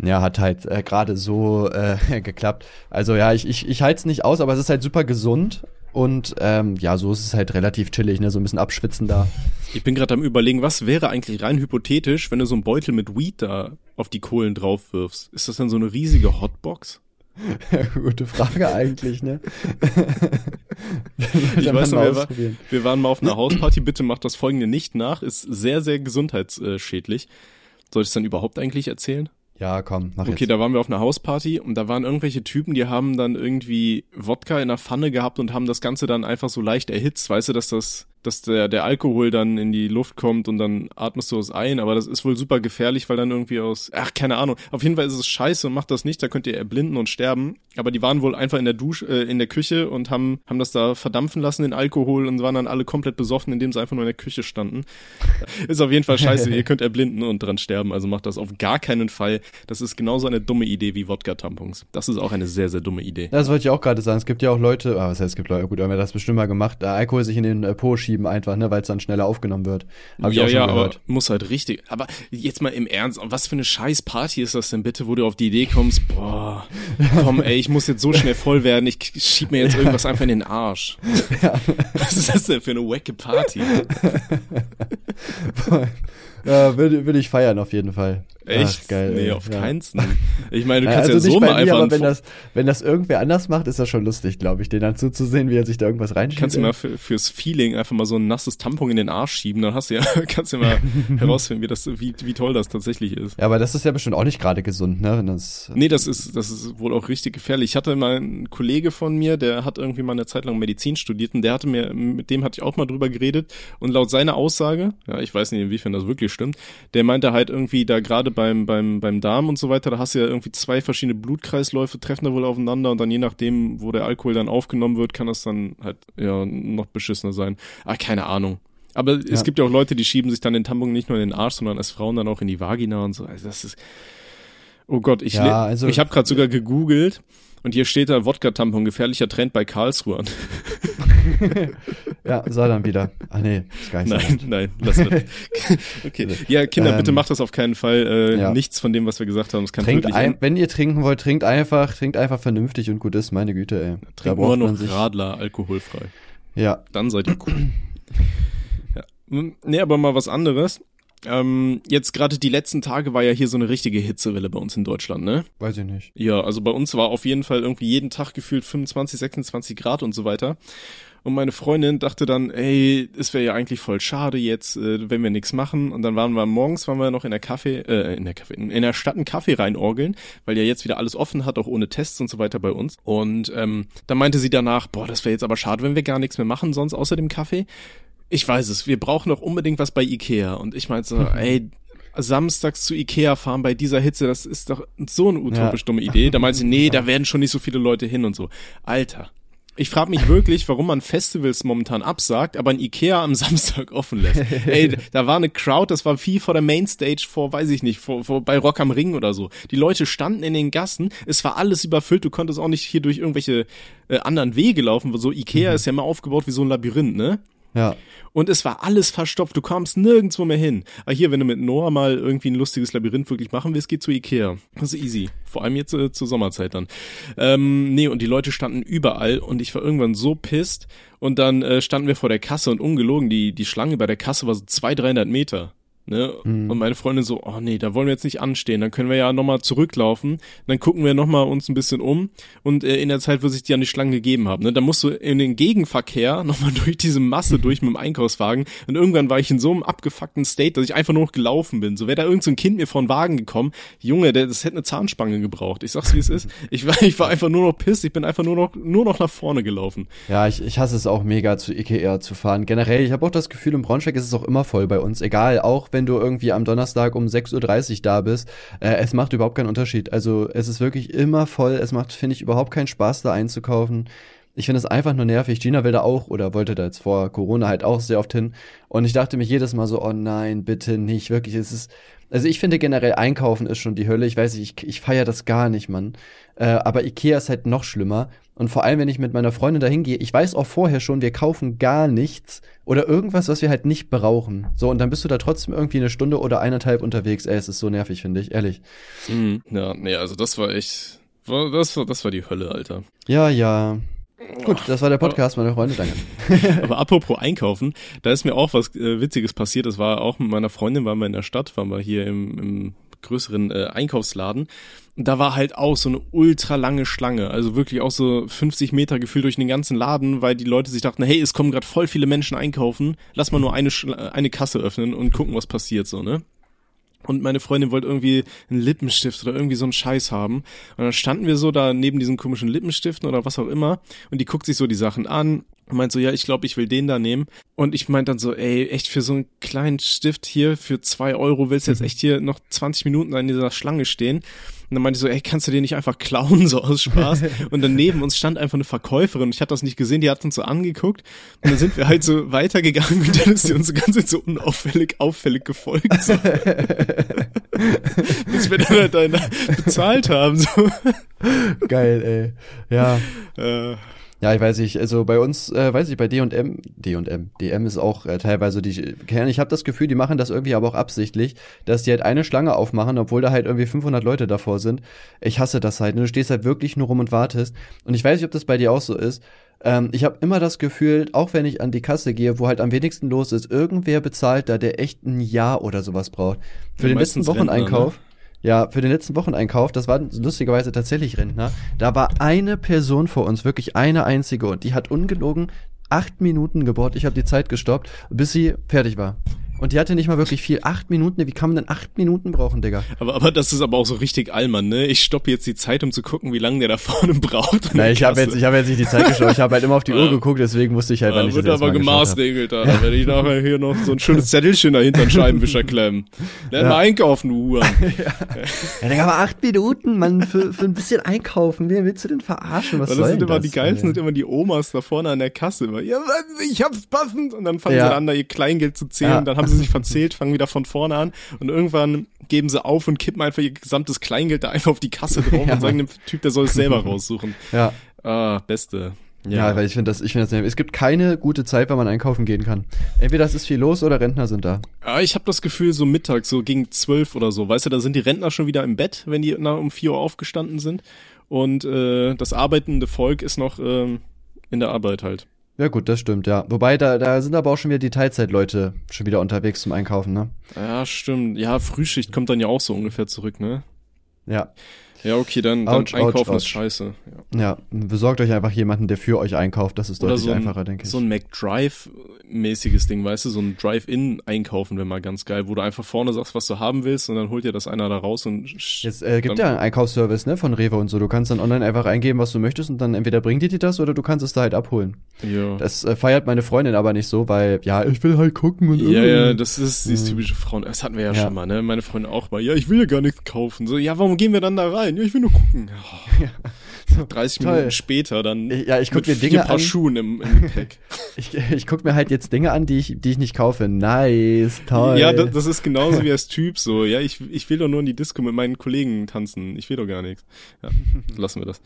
ja, hat halt äh, gerade so äh, <laughs> geklappt. Also ja, ich, ich, ich halte es nicht aus, aber es ist halt super gesund und ähm, ja, so ist es halt relativ chillig, ne? So ein bisschen abschwitzen da. Ich bin gerade am überlegen, was wäre eigentlich rein hypothetisch, wenn du so einen Beutel mit Weed da auf die Kohlen drauf wirfst? Ist das dann so eine riesige Hotbox? <laughs> Gute Frage eigentlich, ne? <laughs> Ich weiß noch, wir, war, wir waren mal auf einer Hausparty, bitte macht das folgende nicht nach, ist sehr, sehr gesundheitsschädlich. Soll ich es dann überhaupt eigentlich erzählen? Ja, komm, mach Okay, jetzt. da waren wir auf einer Hausparty und da waren irgendwelche Typen, die haben dann irgendwie Wodka in der Pfanne gehabt und haben das Ganze dann einfach so leicht erhitzt. Weißt du, dass das, dass der, der Alkohol dann in die Luft kommt und dann atmest du es ein, aber das ist wohl super gefährlich, weil dann irgendwie aus, ach, keine Ahnung. Auf jeden Fall ist es scheiße und macht das nicht, da könnt ihr erblinden und sterben. Aber die waren wohl einfach in der Dusche, äh, in der Küche und haben, haben das da verdampfen lassen, den Alkohol und waren dann alle komplett besoffen, indem sie einfach nur in der Küche standen. <laughs> Ist auf jeden Fall scheiße, ihr könnt erblinden und dran sterben, also macht das auf gar keinen Fall. Das ist genauso eine dumme Idee wie Wodka-Tampons. Das ist auch eine sehr, sehr dumme Idee. Das wollte ich auch gerade sagen. Es gibt ja auch Leute, ah, was heißt, es gibt Leute, gut, haben wir das bestimmt mal gemacht, äh, Alkohol sich in den äh, Po schieben einfach, ne, weil es dann schneller aufgenommen wird. Hab ich ja, auch schon ja, aber gehört. muss halt richtig. Aber jetzt mal im Ernst, was für eine scheiß Party ist das denn bitte, wo du auf die Idee kommst, boah, komm ey, ich muss jetzt so schnell voll werden, ich schieb mir jetzt irgendwas einfach in den Arsch. <laughs> Was ist das denn für eine wacke Party? <laughs> ja, würde, würde ich feiern auf jeden Fall. Echt? Ach, geil. nee, auf ja. keinsten. Ich meine, du kannst also ja nicht so bei mal mir, einfach aber wenn das, wenn das irgendwer anders macht, ist das schon lustig, glaube ich, den dann zuzusehen, wie er sich da irgendwas reinschiebt. Kannst du mal für, fürs Feeling einfach mal so ein nasses Tampon in den Arsch schieben, dann hast du ja, <laughs> kannst du ja mal <laughs> herausfinden, wie das, wie, wie toll das tatsächlich ist. Ja, aber das ist ja bestimmt auch nicht gerade gesund, ne? Wenn das, Nee, das ist, das ist wohl auch richtig gefährlich. Ich hatte mal einen Kollege von mir, der hat irgendwie mal eine Zeit lang Medizin studiert und der hatte mir, mit dem hatte ich auch mal drüber geredet und laut seiner Aussage, ja, ich weiß nicht, inwiefern das wirklich stimmt, der meinte halt irgendwie da gerade beim, beim, beim Darm und so weiter, da hast du ja irgendwie zwei verschiedene Blutkreisläufe, treffen da wohl aufeinander und dann je nachdem, wo der Alkohol dann aufgenommen wird, kann das dann halt, ja, noch beschissener sein. Ah, keine Ahnung. Aber es Ja. gibt ja auch Leute, die schieben sich dann den Tampon nicht nur in den Arsch, sondern als Frauen dann auch in die Vagina und so. Also das ist, oh Gott, ich, Ja, also- ich habe gerade sogar gegoogelt und hier steht da Wodka-Tampon, gefährlicher Trend bei Karlsruhe. Ja, soll dann wieder. Ah, nee, ist gar nicht Nein, nein, lass das. <laughs> okay. Ja, Kinder, bitte Ähm, macht das auf keinen Fall. Äh, ja. Nichts von dem, was wir gesagt haben. Es kann Trinkt ein, wenn ihr trinken wollt, trinkt einfach, trinkt einfach vernünftig und gut ist, meine Güte, ey. Trinkt nur noch Radler, alkoholfrei. ja, Dann seid ihr cool. ja. Hm, Nee, aber mal was anderes. Ähm, jetzt gerade die letzten Tage war ja hier so eine richtige Hitzewelle bei uns in Deutschland, ne? weiß ich nicht. Ja, also bei uns war auf jeden Fall irgendwie jeden Tag gefühlt 25, 26 Grad und so weiter. Und meine Freundin dachte dann, ey, es wäre ja eigentlich voll schade jetzt, äh, wenn wir nichts machen. Und dann waren wir morgens, waren wir noch in der Kaffee, äh, in der Kaffee, in der Stadt einen Kaffee reinorgeln, weil ja jetzt wieder alles offen hat, auch ohne Tests und so weiter bei uns. Und ähm, dann meinte sie danach, boah, das wäre jetzt aber schade, wenn wir gar nichts mehr machen sonst außer dem Kaffee. Ich weiß es, wir brauchen doch unbedingt was bei Ikea. Und ich meinte so, <laughs> ey, samstags zu Ikea fahren bei dieser Hitze, das ist doch so eine utopisch dumme Idee. Da meinte sie, nee, da werden schon nicht so viele Leute hin und so. Alter, Ich frage mich wirklich, warum man Festivals momentan absagt, aber ein Ikea am <laughs> Samstag offen lässt. Ey, da war eine Crowd, das war viel vor der Mainstage vor, weiß ich nicht, vor, vor bei Rock am Ring oder so. Die Leute standen in den Gassen, es war alles überfüllt, du konntest auch nicht hier durch irgendwelche äh, anderen Wege laufen. So Ikea mhm. ist ja immer aufgebaut wie so ein Labyrinth, ne? Ja. Und es war alles verstopft, du kamst nirgendwo mehr hin. Aber hier, wenn du mit Noah mal irgendwie ein lustiges Labyrinth wirklich machen willst, geh zu Ikea. Das ist easy. Vor allem jetzt äh, zur Sommerzeit dann. Ähm, nee, und die Leute standen überall und ich war irgendwann so pisst. Und dann äh, standen wir vor der Kasse und ungelogen, die, die Schlange bei der Kasse war so 200, 300 Meter. Ne? Mhm. Und meine Freundin so, oh nee, da wollen wir jetzt nicht anstehen, dann können wir ja nochmal zurücklaufen, dann gucken wir nochmal uns ein bisschen um und äh, in der Zeit, wo sich die an die Schlange gegeben haben, ne? dann musst du in den Gegenverkehr <laughs> nochmal durch diese Masse durch mit dem Einkaufswagen und irgendwann war ich in so einem abgefuckten State, dass ich einfach nur noch gelaufen bin. So wäre da irgendein so Kind mir vor den Wagen gekommen, Junge, der, das hätte eine Zahnspange gebraucht. Ich sag's wie es ist. Ich war, ich war einfach nur noch piss, ich bin einfach nur noch, nur noch nach vorne gelaufen. Ja, ich, ich hasse es auch mega zu Ikea zu fahren. Generell, ich habe auch das Gefühl, im Braunschweig ist es auch immer voll bei uns, egal, auch wenn wenn du irgendwie am Donnerstag um 6.30 Uhr da bist. Äh, es macht überhaupt keinen Unterschied. Also es ist wirklich immer voll. Es macht, finde ich, überhaupt keinen Spaß, da einzukaufen. Ich finde es einfach nur nervig. Gina will da auch oder wollte da jetzt vor Corona halt auch sehr oft hin. Und ich dachte mich jedes Mal so, oh nein, bitte nicht. Wirklich, es ist. Also ich finde generell Einkaufen ist schon die Hölle. Ich weiß nicht, ich, ich feiere das gar nicht, Mann. Äh, aber Ikea ist halt noch schlimmer. Und vor allem, wenn ich mit meiner Freundin dahin gehe, ich weiß auch vorher schon, wir kaufen gar nichts oder irgendwas, was wir halt nicht brauchen. So, und dann bist du da trotzdem irgendwie eine Stunde oder eineinhalb unterwegs. Ey, es ist so nervig, finde ich, ehrlich. Mhm. Ja, nee, also das war echt, das war, das war die Hölle, Alter. Ja, ja. Gut, das war der Podcast, meine Freunde, danke. <laughs> Aber apropos Einkaufen, da ist mir auch was äh, Witziges passiert. Das war auch mit meiner Freundin, waren wir in der Stadt, waren wir hier im, im größeren äh, Einkaufsladen da war halt auch so eine ultra lange Schlange, also wirklich auch so 50 Meter gefühlt durch den ganzen Laden, weil die Leute sich dachten, hey, es kommen gerade voll viele Menschen einkaufen, lass mal nur eine, eine Kasse öffnen und gucken, was passiert so, ne? Und meine Freundin wollte irgendwie einen Lippenstift oder irgendwie so einen Scheiß haben. Und dann standen wir so da neben diesen komischen Lippenstiften oder was auch immer. Und die guckt sich so die Sachen an meint so, ja, ich glaube, ich will den da nehmen. Und ich meint dann so, ey, echt für so einen kleinen Stift hier für zwei Euro willst du jetzt echt hier noch 20 Minuten in dieser Schlange stehen? Und dann meinte ich so, ey, kannst du den nicht einfach klauen, <laughs> so aus Spaß? <laughs> Und dann neben uns stand einfach eine Verkäuferin. Ich hatte das nicht gesehen, die hat uns so angeguckt. Und dann sind wir halt so <laughs> weitergegangen und dann ist sie uns so ganz so unauffällig, auffällig gefolgt. So. Bis wir dann halt bezahlt haben. So. Geil, ey. Ja. Äh. Ja, ich weiß nicht, also bei uns, äh, weiß ich, bei D&M, D&M, DM ist auch äh, teilweise die Kern. Ich habe das Gefühl, die machen das irgendwie aber auch absichtlich, dass die halt eine Schlange aufmachen, obwohl da halt irgendwie 500 Leute davor sind. Ich hasse das halt. Ne? Du stehst halt wirklich nur rum und wartest. Und ich weiß nicht, ob das bei dir auch so ist. Ähm, ich habe immer das Gefühl, auch wenn ich an die Kasse gehe, wo halt am wenigsten los ist, irgendwer bezahlt da, der echt ein Jahr oder sowas braucht. Für ja, den letzten Wocheneinkauf. Rentner, ne? Ja, für den letzten Wocheneinkauf, das war lustigerweise tatsächlich Rentner. Da war eine Person vor uns, wirklich eine einzige, und die hat ungelogen acht Minuten gebaut. Ich habe die Zeit gestoppt, bis sie fertig war. Und die hatte nicht mal wirklich viel. Acht Minuten, wie kann man denn acht Minuten brauchen, Digga? Aber, aber das ist aber auch so richtig Allmann, ne? Ich stoppe jetzt die Zeit, um zu gucken, wie lange der da vorne <laughs> braucht. Nein, ich habe jetzt, ich hab jetzt nicht die Zeit geschaut. Ich habe halt immer auf die Uhr geguckt, deswegen musste ich halt, wann ja, ich wird das aber gemaßregelt, da. Da werde ich nachher hier noch so ein schönes <laughs> Zettelchen dahinter einen Scheibenwischer klemmen. Lern ja. mal einkaufen, du Uhren. <laughs> ja. ja, Digga, aber acht Minuten, Mann, für, für ein bisschen einkaufen. Wen willst du denn verarschen? Was das soll sind immer das, die geilsten, sind immer die Omas da vorne an der Kasse. Immer, ja, ich hab's passend. Und dann fangen ja. sie an, da ihr Kleingeld zu zählen. Dann haben sie sich verzählt, fangen wieder von vorne an und irgendwann geben sie auf und kippen einfach ihr gesamtes Kleingeld da einfach auf die Kasse drauf <laughs> ja, und sagen dem Typ, der soll es selber raussuchen. Ja. Ah, beste. Ja, ja weil ich finde das, ich finde das, es gibt keine gute Zeit, wenn man einkaufen gehen kann. Entweder es ist viel los oder Rentner sind da. Ja, ich habe das Gefühl, so mittags, so gegen zwölf oder so, weißt du, da sind die Rentner schon wieder im Bett, wenn die na, um vier Uhr aufgestanden sind und äh, das arbeitende Volk ist noch ähm, in der Arbeit halt. Ja, gut, das stimmt, ja. Wobei, da, da sind aber auch schon wieder die Teilzeitleute schon wieder unterwegs zum Einkaufen, ne? Ja, stimmt. Ja, Frühschicht kommt dann ja auch so ungefähr zurück, ne? Ja. Ja, okay, dann, dann ouch, einkaufen ouch, ist scheiße. Ja. ja. besorgt euch einfach jemanden, der für euch einkauft. Das ist deutlich so ein, einfacher, denke ich. So ein McDrive-mäßiges Ding, weißt du, so ein Drive-In einkaufen wäre mal ganz geil, wo du einfach vorne sagst, was du haben willst und dann holt dir das einer da raus und Jetzt äh, gibt ja einen Einkaufsservice, ne, von Rewe und so. Du kannst dann online einfach eingeben, was du möchtest und dann entweder bringt die dir das oder du kannst es da halt abholen. Ja. Das äh, feiert meine Freundin aber nicht so, weil, ja, ich will halt gucken und Ja, ja, das ist dieses mhm. typische Frauen. Das hatten wir ja, ja, schon mal, ne? Meine Freundin auch mal. Ja, ich will ja gar nichts kaufen. So, ja, warum gehen wir dann da rein? Ja, ich will nur gucken. Ja. <laughs> 30 Toll. Minuten später dann Ich- ja, ich guck mit mir vier Dinge Paar an. Schuhen im, im <laughs> Gepäck. Ich, ich guck mir halt jetzt Dinge an, die ich, die ich nicht kaufe. Nice, toll. Ja, das, das ist genauso wie als Typ so. Ja, ich, ich will doch nur in die Disco mit meinen Kollegen tanzen. Ich will doch gar nichts. Ja, <laughs> lassen wir das.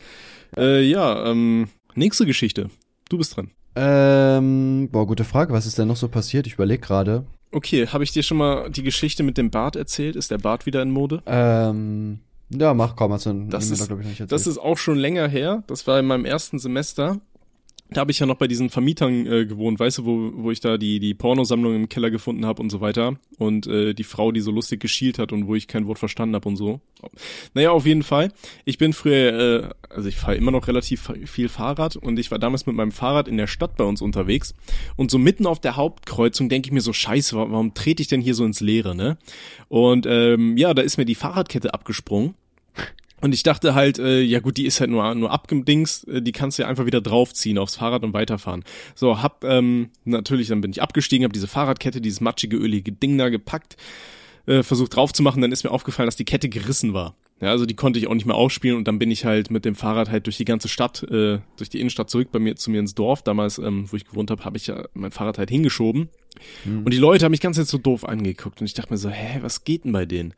Äh, ja, ähm, nächste Geschichte. Du bist dran. ähm, boah, gute Frage. Was ist denn noch so passiert? Ich überlege gerade. Okay, habe ich dir schon mal die Geschichte mit dem Bart erzählt? Ist der Bart wieder in Mode? Ähm, ja, mach kaum. Also, Das ist- glaub ich, Das ist auch schon länger her. Das war in meinem ersten Semester. Da habe ich ja noch bei diesen Vermietern äh, gewohnt, weißt du, wo, wo ich da die, die Pornosammlung im Keller gefunden habe und so weiter. Und äh, die Frau, die so lustig geschielt hat und wo ich kein Wort verstanden habe und so. Naja, auf jeden Fall. Ich bin früher, äh, also ich fahre immer noch relativ viel Fahrrad und ich war damals mit meinem Fahrrad in der Stadt bei uns unterwegs. Und so mitten auf der Hauptkreuzung denke ich mir so, scheiße, wa- warum trete ich denn hier so ins Leere, ne? Und ähm, ja, da ist mir die Fahrradkette abgesprungen. Und ich dachte halt, äh, ja gut, die ist halt nur, nur abgedingst, äh, die kannst du ja einfach wieder draufziehen aufs Fahrrad und weiterfahren. So, hab ähm, natürlich, dann bin ich abgestiegen, hab diese Fahrradkette, dieses matschige, ölige Ding da gepackt, äh, versucht draufzumachen, dann ist mir aufgefallen, dass die Kette gerissen war. Ja, also die konnte ich auch nicht mehr ausspielen und dann bin ich halt mit dem Fahrrad halt durch die ganze Stadt, äh, durch die Innenstadt zurück bei mir zu mir ins Dorf. Damals, ähm, wo ich gewohnt habe, habe ich ja mein Fahrrad halt hingeschoben. Und die Leute haben mich ganz jetzt so doof angeguckt und ich dachte mir so, hä, was geht denn bei denen?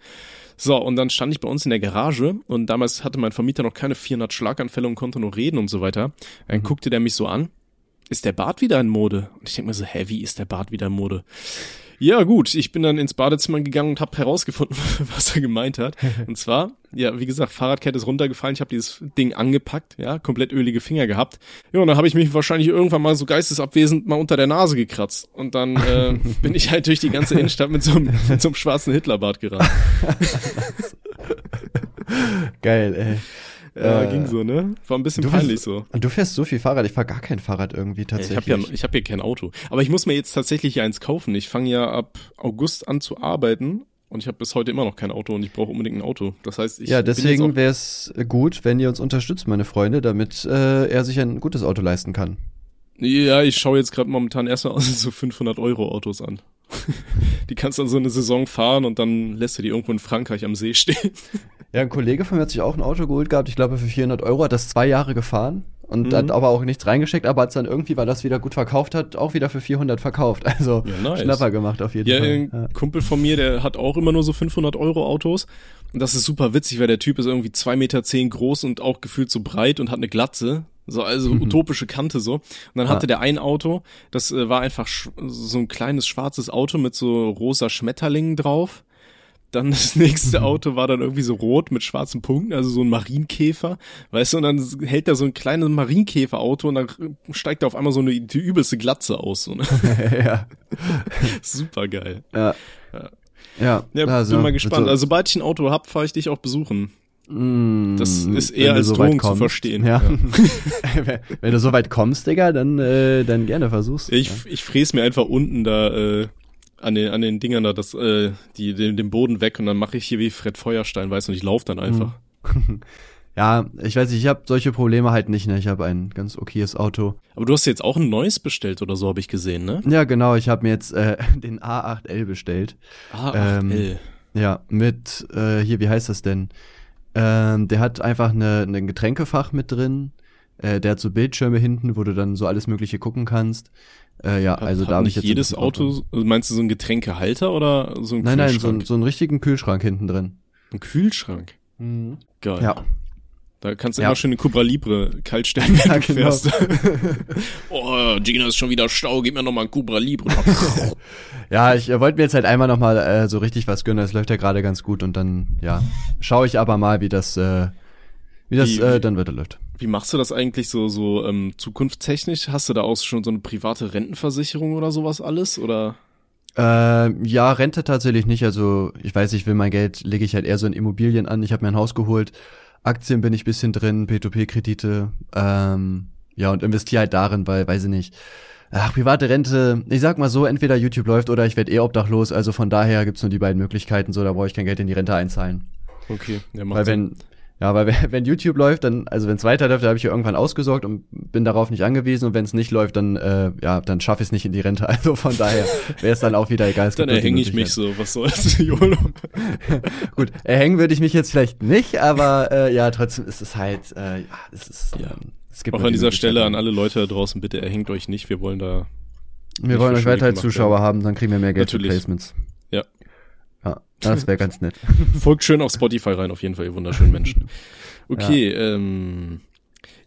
So, und dann stand ich bei uns in der Garage und damals hatte mein Vermieter noch keine 400 Schlaganfälle und konnte noch reden und so weiter. Dann guckte der mich so an. Ist der Bart wieder in Mode? Und ich denke mir so, hä, wie ist der Bart wieder in Mode? Ja, gut, ich bin dann ins Badezimmer gegangen und habe herausgefunden, <laughs> was er gemeint hat. <laughs> Und zwar, ja, wie gesagt, Fahrradkette ist runtergefallen, ich habe dieses Ding angepackt, ja, komplett ölige Finger gehabt. Ja, und dann habe ich mich wahrscheinlich irgendwann mal so geistesabwesend mal unter der Nase gekratzt. Und dann äh, <laughs> bin ich halt durch die ganze Innenstadt mit so einem, mit so einem schwarzen Hitlerbart gerannt. Geil, ey. Ja, Äh, ging so, ne? War ein bisschen du peinlich bist- so. Und du fährst so viel Fahrrad, ich fahr gar kein Fahrrad irgendwie Ja, tatsächlich. Ich habe ja, ich hab hier kein Auto. Aber ich muss mir jetzt tatsächlich eins kaufen. Ich fange ja ab August an zu arbeiten und ich habe bis heute immer noch kein Auto und ich brauche unbedingt ein Auto. Das heißt, ich ja, deswegen wäre es gut, wenn ihr uns unterstützt, meine Freunde, damit äh, er sich ein gutes Auto leisten kann. Ja, ich schaue jetzt gerade momentan erstmal aus <laughs> so 500 Euro Autos an. <laughs> die kannst dann so eine Saison fahren und dann lässt du die irgendwo in Frankreich am See stehen. <laughs> Ja, ein Kollege von mir hat sich auch ein Auto geholt gehabt, ich glaube für 400 Euro, hat das zwei Jahre gefahren und Mhm. hat aber auch nichts reingesteckt, aber hat dann irgendwie, weil das wieder gut verkauft hat, auch wieder für 400 verkauft. <laughs> Also Ja, nice. Schnapper gemacht auf jeden Ja, Fall. ein Kumpel von mir, der hat auch immer nur so 500 Euro Autos. Und das ist super witzig, weil der Typ ist irgendwie zwei Meter zehn groß und auch gefühlt so breit und hat eine Glatze. So, also utopische Kante so. Und dann hatte Ah. der ein Auto, das äh, war einfach so ein kleines schwarzes Auto mit so rosa Schmetterlingen drauf. Dann <laughs> das nächste Auto war dann irgendwie so rot mit schwarzen Punkten, also so ein Marienkäfer, weißt du, und dann hält er so ein kleines Marienkäferauto und dann steigt da auf einmal so eine die übelste Glatze aus. So, ne? <laughs> ja. <laughs> Super geil. Ja. Ja, Ja, also, bin mal gespannt. so- also sobald ich ein Auto hab, fahre ich dich auch besuchen. Mm, das ist eher als so Drohung zu verstehen. Ja. <laughs> wenn du so weit kommst, Digga, dann, äh, dann gerne versuch's. Ich, ich fräs mir einfach unten da äh, an den an den Dingern da das äh, die den, den Boden weg und dann mache ich hier wie Fred Feuerstein, weißt du, und ich laufe dann einfach. <laughs> Ja, ich weiß nicht, ich habe solche Probleme halt nicht, ne? Ich habe ein ganz okayes Auto. Aber du hast jetzt auch ein neues bestellt oder so, habe ich gesehen, ne? Ja, genau, ich habe mir jetzt äh, <laughs> den A8L bestellt. Ah, Ähm, 8L. Ja, mit, äh, hier, wie heißt das denn? Ähm, der hat einfach eine, ein Getränkefach mit drin. Äh, der hat so Bildschirme hinten, wo du dann so alles Mögliche gucken kannst. Äh, ja, Hat, also hat da habe ich jetzt. jedes Auto, meinst du so einen Getränkehalter oder so ein Nein, nein, so, Kühlschrank? ein- so einen richtigen Kühlschrank hinten drin. ein Kühlschrank. Geil. Ja. Da kannst du Ja. immer schön eine Cobra Libre kalt stellen, <laughs> wenn Ja, du genau. fährst. <laughs> oh, Gina ist schon wieder Stau, gib mir noch mal ein Cobra Libre. <laughs> Ja, ich äh, wollte mir jetzt halt einmal nochmal äh, so richtig was gönnen. Das läuft ja gerade ganz gut und dann, ja, schaue ich aber mal, wie das, äh, wie das Wie- äh, dann weiterläuft. Wie machst du das eigentlich so so ähm, zukunftstechnisch? Hast du da auch schon so eine private Rentenversicherung oder sowas alles oder? Äh, ja, Rente tatsächlich nicht. Also ich weiß, ich will mein Geld, lege ich halt eher so in Immobilien an. Ich habe mir ein Haus geholt, Aktien bin ich bisschen drin, P2P-Kredite, ähm, ja, und investiere halt darin, weil, weiß ich nicht. Ach, private Rente, ich sag mal so, entweder YouTube läuft oder ich werde eh obdachlos. Also von daher gibt's nur die beiden Möglichkeiten. So, da brauche ich kein Geld in die Rente einzahlen. Okay, ja, macht Weil wenn, Ja, weil <laughs> wenn, wenn YouTube läuft, dann, also wenn es weiterläuft, dann habe ich ja irgendwann ausgesorgt und bin darauf nicht angewiesen. Und wenn es nicht läuft, dann, äh, ja, dann schaffe ich es nicht in die Rente. <laughs> Also von daher wäre es dann auch wieder egal. Dann erhänge ich mich so, was soll's, <laughs> YOLO. Gut, erhängen würde ich mich jetzt vielleicht nicht, aber äh, ja, trotzdem ist es halt, äh, ja, es ist, Ja. ähm, es gibt Auch an die dieser. Stelle an alle Leute da draußen, bitte erhängt euch nicht, wir wollen da, Wir wollen euch weiter gemacht Zuschauer werden. haben, dann kriegen wir mehr Geld Natürlich. für Placements. Ja. Ja, das wäre ganz nett. <laughs> folgt schön auf Spotify rein, auf jeden Fall, ihr wunderschönen Menschen. <laughs> Okay, ähm,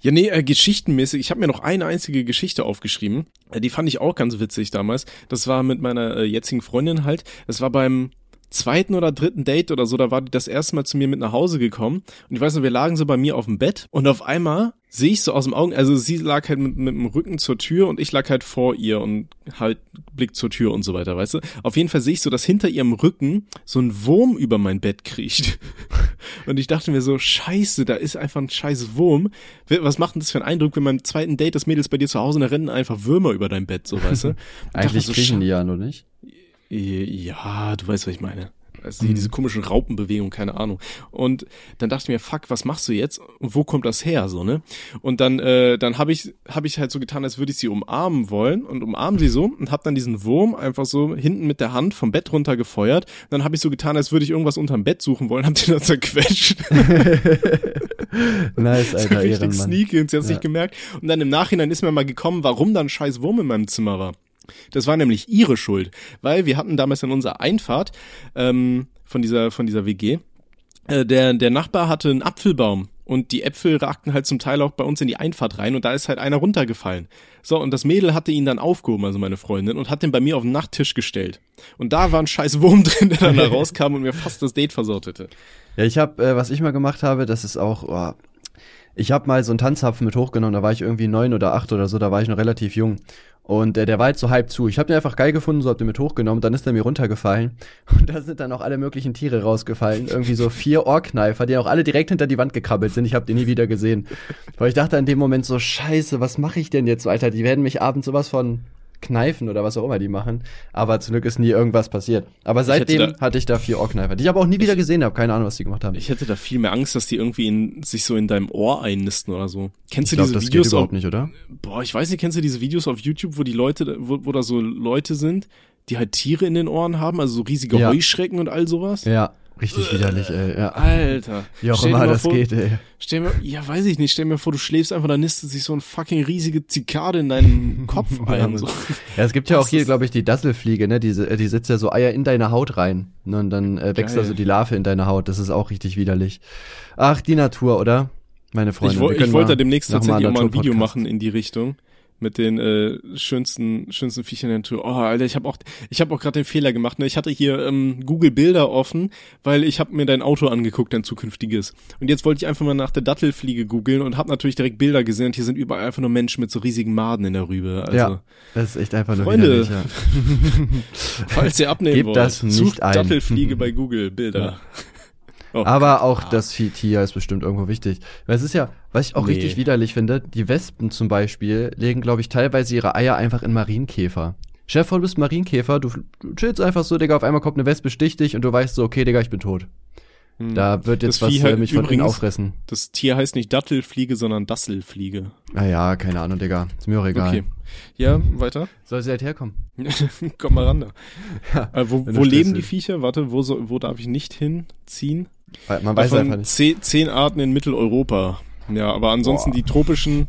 ja, nee, äh, geschichtenmäßig, ich habe mir noch eine einzige Geschichte aufgeschrieben. Äh, die fand ich auch ganz witzig damals. Das war mit meiner äh, jetzigen Freundin halt. Das war beim zweiten oder dritten Date oder so, da war die das erste Mal zu mir mit nach Hause gekommen. Und ich weiß noch, wir lagen so bei mir auf dem Bett und auf einmal sehe ich so aus dem Augen, also sie lag halt mit, mit dem Rücken zur Tür und ich lag halt vor ihr und halt Blick zur Tür und so weiter, weißt du? Auf jeden Fall sehe ich so, dass hinter ihrem Rücken so ein Wurm über mein Bett kriecht. <laughs> Und ich dachte mir so, scheiße, da ist einfach ein scheiß Wurm. Was macht denn das für einen Eindruck, wenn beim zweiten Date das Mädels bei dir zu Hause und da rennen einfach Würmer über dein Bett, so weißt du? <laughs> Eigentlich so, kriechen die ja nur nicht. Ja, du weißt, was ich meine. Also hier diese komischen Raupenbewegungen, keine Ahnung. Und dann dachte ich mir, fuck, was machst du jetzt? Und wo kommt das her, so, ne? Und dann, äh, dann habe ich, hab ich halt so getan, als würde ich sie umarmen wollen und umarm sie so und habe dann diesen Wurm einfach so hinten mit der Hand vom Bett runter gefeuert. Und dann habe ich so getan, als würde ich irgendwas unterm Bett suchen wollen, hab den dann zerquetscht. <laughs> Nice, <laughs> Alter, richtig Ehrenmann. sneaky und sie hat's Ja. nicht gemerkt. Und dann im Nachhinein ist mir mal gekommen, warum da ein scheiß Wurm in meinem Zimmer war. Das war nämlich ihre Schuld, weil wir hatten damals in unserer Einfahrt ähm, von dieser von dieser WG äh, der der Nachbar hatte einen Apfelbaum und die Äpfel ragten halt zum Teil auch bei uns in die Einfahrt rein und da ist halt einer runtergefallen. So und das Mädel hatte ihn dann aufgehoben, also meine Freundin und hat den bei mir auf den Nachttisch gestellt. Und da war ein scheiß Wurm <laughs> drin, der dann da rauskam und mir fast das Date versaut hätte. Ja, ich habe, äh, was ich mal gemacht habe, das ist auch, oh, ich habe mal so einen Tanzhapfen mit hochgenommen, da war ich irgendwie neun oder acht oder so, da war ich noch relativ jung. Und äh, der war halt so halb zu. Ich habe den einfach geil gefunden, so hab den mit hochgenommen, dann ist der mir runtergefallen. <laughs> Und da sind dann auch alle möglichen Tiere rausgefallen. Irgendwie so vier Ohrkneifer, die auch alle direkt hinter die Wand gekrabbelt sind. Ich habe die nie wieder gesehen. Weil ich dachte in dem Moment so, scheiße, was mache ich denn jetzt Alter? Die werden mich abends sowas von kneifen oder was auch immer die machen. Aber zum Glück ist nie irgendwas passiert. Aber seitdem da- hatte ich da vier Ohrkneifer, die ich aber auch nie wieder gesehen habe. Keine Ahnung, was die gemacht haben. Ich hätte da viel mehr Angst, dass die irgendwie in, sich so in deinem Ohr einnisten oder so. Kennst Ich du glaube, diese das geht Videos überhaupt auf, nicht, oder? Boah, ich weiß nicht, kennst du diese Videos auf YouTube, wo die Leute, wo, wo da so Leute sind, die halt Tiere in den Ohren haben, also so riesige Ja. Heuschrecken und all sowas? Ja, richtig widerlich, ey. Ja. Alter. Wie auch immer mal das vor, geht, ey. Stell mir, ja, weiß ich nicht, stell mir vor, du schläfst einfach, da nistet sich so ein fucking riesige Zikade in deinen <laughs> Kopf ein. So. Ja, es gibt ja auch hier, glaube ich, die Dasselfliege, ne? Diese, äh, die sitzt ja so Eier in deine Haut rein. Ne? Und dann äh, wächst da Geil. so die Larve in deine Haut. Das ist auch richtig widerlich. Ach, die Natur, oder? Meine Freunde. Ich, können ich wollte mal da demnächst tatsächlich auch mal ein Video machen in die Richtung. Mit den äh, schönsten, schönsten Viechern der Natur. Oh, Alter, ich habe auch, ich habe auch gerade den Fehler gemacht. Ne? Ich hatte hier ähm, Google Bilder offen, weil ich habe mir dein Auto angeguckt, dein zukünftiges. Und jetzt wollte ich einfach mal nach der Dattelfliege googeln und habe natürlich direkt Bilder gesehen. Und hier sind überall einfach nur Menschen mit so riesigen Maden in der Rübe. Also, Ja, das ist echt einfach nur Freunde, ja. <laughs> falls ihr abnehmen Gebt wollt, das nicht sucht ein. Dattelfliege bei Google Bilder. Oh, Aber auch das Tier ist bestimmt irgendwo wichtig. Weil es ist ja, was ich auch Nee. richtig widerlich finde, die Wespen zum Beispiel legen, glaube ich, teilweise ihre Eier einfach in Marienkäfer. Chef, du bist Marienkäfer, du, chillst einfach so, Digga, auf einmal kommt eine Wespe, sticht dich und du weißt so, okay, Digga, ich bin tot. hm. Da wird jetzt Das was halt mich von innen übrigens- auffressen. Das Tier heißt nicht Dattelfliege, sondern Dasselfliege. Naja, keine Ahnung, Digga. Ist mir auch egal. Okay. Ja, weiter. Soll sie halt herkommen? <laughs> Komm mal ran da. <laughs> Äh, wo wo leben die. Viecher? Warte, wo, so, wo darf ich nicht hinziehen? Weil Man weiß einfach nicht. zehn, zehn Arten in Mitteleuropa. Ja, aber ansonsten Boah. die tropischen,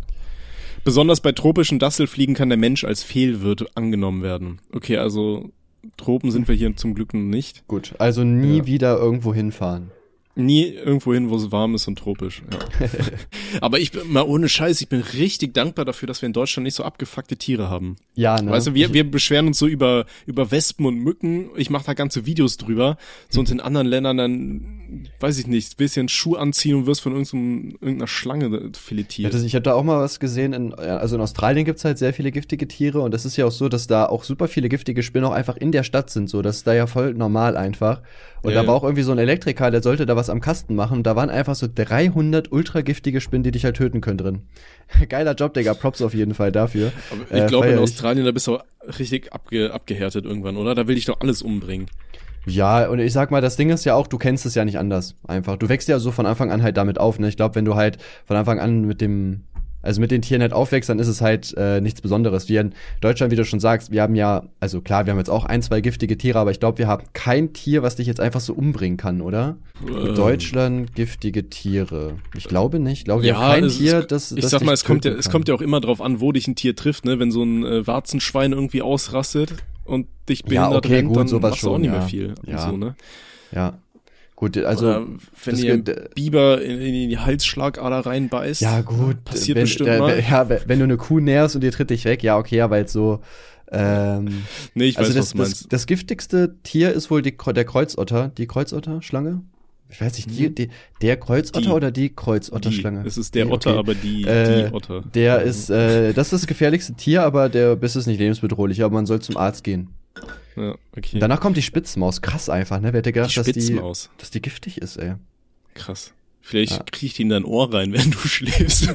besonders bei tropischen Dasselfliegen kann der Mensch als Fehlwirt angenommen werden. Okay, also Tropen sind wir hier zum Glück nicht. Gut, also nie Ja. wieder irgendwo hinfahren. Nie irgendwo hin, wo es warm ist und tropisch. Ja. <laughs> aber ich bin mal ohne Scheiß, ich bin richtig dankbar dafür, dass wir in Deutschland nicht so abgefuckte Tiere haben. Ja, ne? Weißt du, wir, wir beschweren uns so über, über Wespen und Mücken. Ich mache da ganze Videos drüber. So und in anderen Ländern dann, weiß ich nicht, einen Schuh anziehen und wirst von irgendeinem, irgendeiner Schlange Ja, filetiert. das, ich habe da auch mal was gesehen. In, ja, also in Australien gibt's halt sehr viele giftige Tiere und das ist ja auch so, dass da auch super viele giftige Spinnen auch einfach in der Stadt sind. So, das ist da ja voll normal einfach. Und Ja, da war ja. auch irgendwie so ein Elektriker, der sollte da was am Kasten machen. Da waren einfach so 300 ultra giftige Spinnen, die dich halt töten können drin. <laughs> Geiler Job, Digga. Props auf jeden Fall dafür. Aber ich äh, glaube, in. Australien, da bist du richtig abge, abgehärtet irgendwann, oder? Da will ich doch alles umbringen. Ja, und ich sag mal, das Ding ist ja auch, du kennst es ja nicht anders. Einfach. Du wächst ja so von Anfang an halt damit auf. Ne? Ich glaube, wenn du halt von Anfang an mit dem, also mit den Tieren halt aufwächst, dann ist es halt äh, nichts Besonderes. Wir in Deutschland, wie du schon sagst, wir haben ja, also klar, wir haben jetzt auch ein, zwei giftige Tiere, aber ich glaube, wir haben kein Tier, was dich jetzt einfach so umbringen kann, oder? Ähm. Deutschland giftige Tiere. Ich glaube nicht. Ich glaube, wir Ja, haben kein es- Tier, das. Ich das sag dich mal, es kommt ja, es kommt ja auch immer drauf an, wo dich ein Tier trifft, ne? Wenn so ein äh, Warzenschwein irgendwie ausrastet und dich Ja, behindert okay, rennt, gut, dann sowas machst du auch schon, nicht mehr ja. viel. Ja. So, ne? Ja. Gut, also. Oder wenn das geht- Biber in, in die Halsschlagader reinbeißt. Ja, gut. Passiert wenn, bestimmt der, mal. Ja, wenn du eine Kuh nährst und die tritt dich weg, ja, okay, aber jetzt so. Ähm, <laughs> Nee, ich weiß, also das, was du das, meinst. das giftigste Tier ist wohl die, der Kreuzotter. Die Kreuzotterschlange? Ich weiß nicht, die, die, der Kreuzotter. Die. oder die Die, Kreuzotterschlange? es ist der Die, Otter, okay. aber die, Äh, die Otter. Der ist, äh, das ist das gefährlichste Tier, aber der Biss ist nicht lebensbedrohlich, aber man soll zum Arzt gehen. Ja, okay. Danach kommt die Spitzmaus. Krass einfach, ne? Wer hätte die gedacht, dass die, Spitzmaus. dass die giftig ist, ey. Krass. Vielleicht Ja. kriecht die in dein Ohr rein, <laughs> wenn du schläfst.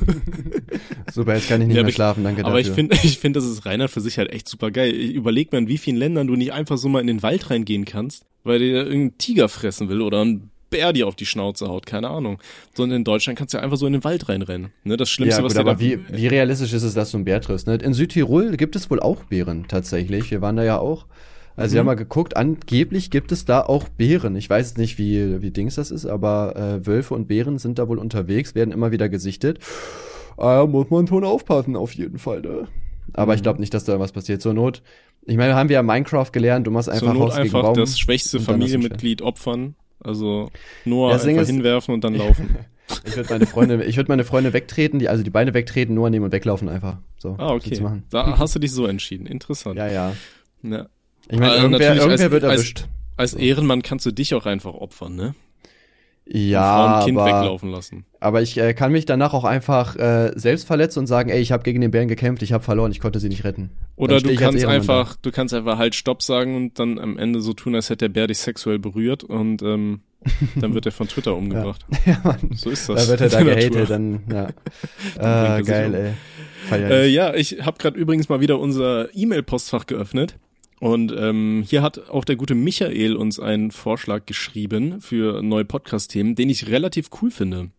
Super, jetzt kann ich nicht Ja, mehr aber ich- schlafen, danke Aber ich dafür. finde, ich finde, das ist Reinhard für sich halt echt super geil. Überleg mal, in wie vielen Ländern du nicht einfach so mal in den Wald reingehen kannst, weil dir irgendein Tiger fressen will oder ein Bär dir auf die Schnauze haut, keine Ahnung. Sondern in Deutschland kannst du ja einfach so in den Wald reinrennen. Ne, das Schlimmste, ja, was gut, dir aber da, wie, wie realistisch ist es, dass du einen Bär triffst? Ne? In Südtirol gibt es wohl auch Bären tatsächlich. Wir waren da ja auch. Also wir haben Mhm. mal geguckt, angeblich gibt es da auch Bären. Ich weiß jetzt nicht, wie, wie Dings das ist, aber äh, Wölfe und Bären sind da wohl unterwegs, werden immer wieder gesichtet. Äh, muss man schon aufpassen, auf jeden Fall. Ne? Aber ich Mhm. glaube nicht, dass da was passiert. Zur Not, ich meine, haben wir ja Minecraft gelernt, du machst einfach zur Not Haus gegen einfach Baum. das schwächste Familienmitglied opfern. Also Noah Das einfach ist- hinwerfen und dann laufen. <laughs> Ich würde meine Freunde, ich würde meine Freunde wegtreten, die, also die Beine wegtreten, nur nehmen und weglaufen einfach. So, Ah, okay. Da hast du dich so entschieden. Interessant. Ja, ja. Ja. Ich meine, Äh, irgendwer, irgendwer als- wird als- erwischt. Als Ehrenmann kannst du dich auch einfach opfern, ne? Ja, Frau und Kind aber, weglaufen lassen. aber ich äh, kann mich danach auch einfach äh, selbst verletzen und sagen, ey, ich habe gegen den Bären gekämpft, ich habe verloren, ich konnte sie nicht retten. Oder du kannst einfach, du kannst einfach halt Stopp sagen und dann am Ende so tun, als hätte der Bär dich sexuell berührt und ähm, <laughs> dann wird er von Twitter umgebracht. Da. <laughs> ja, Mann. So ist das. Da wird er da gehatet, dann, <laughs> ja. Dann ah, geil, um. ey. Feier Äh, ja, ich habe gerade übrigens mal wieder unser E-Mail-Postfach geöffnet. Und ähm, hier hat auch der gute Michael uns einen Vorschlag geschrieben für neue Podcast-Themen, den ich relativ cool finde.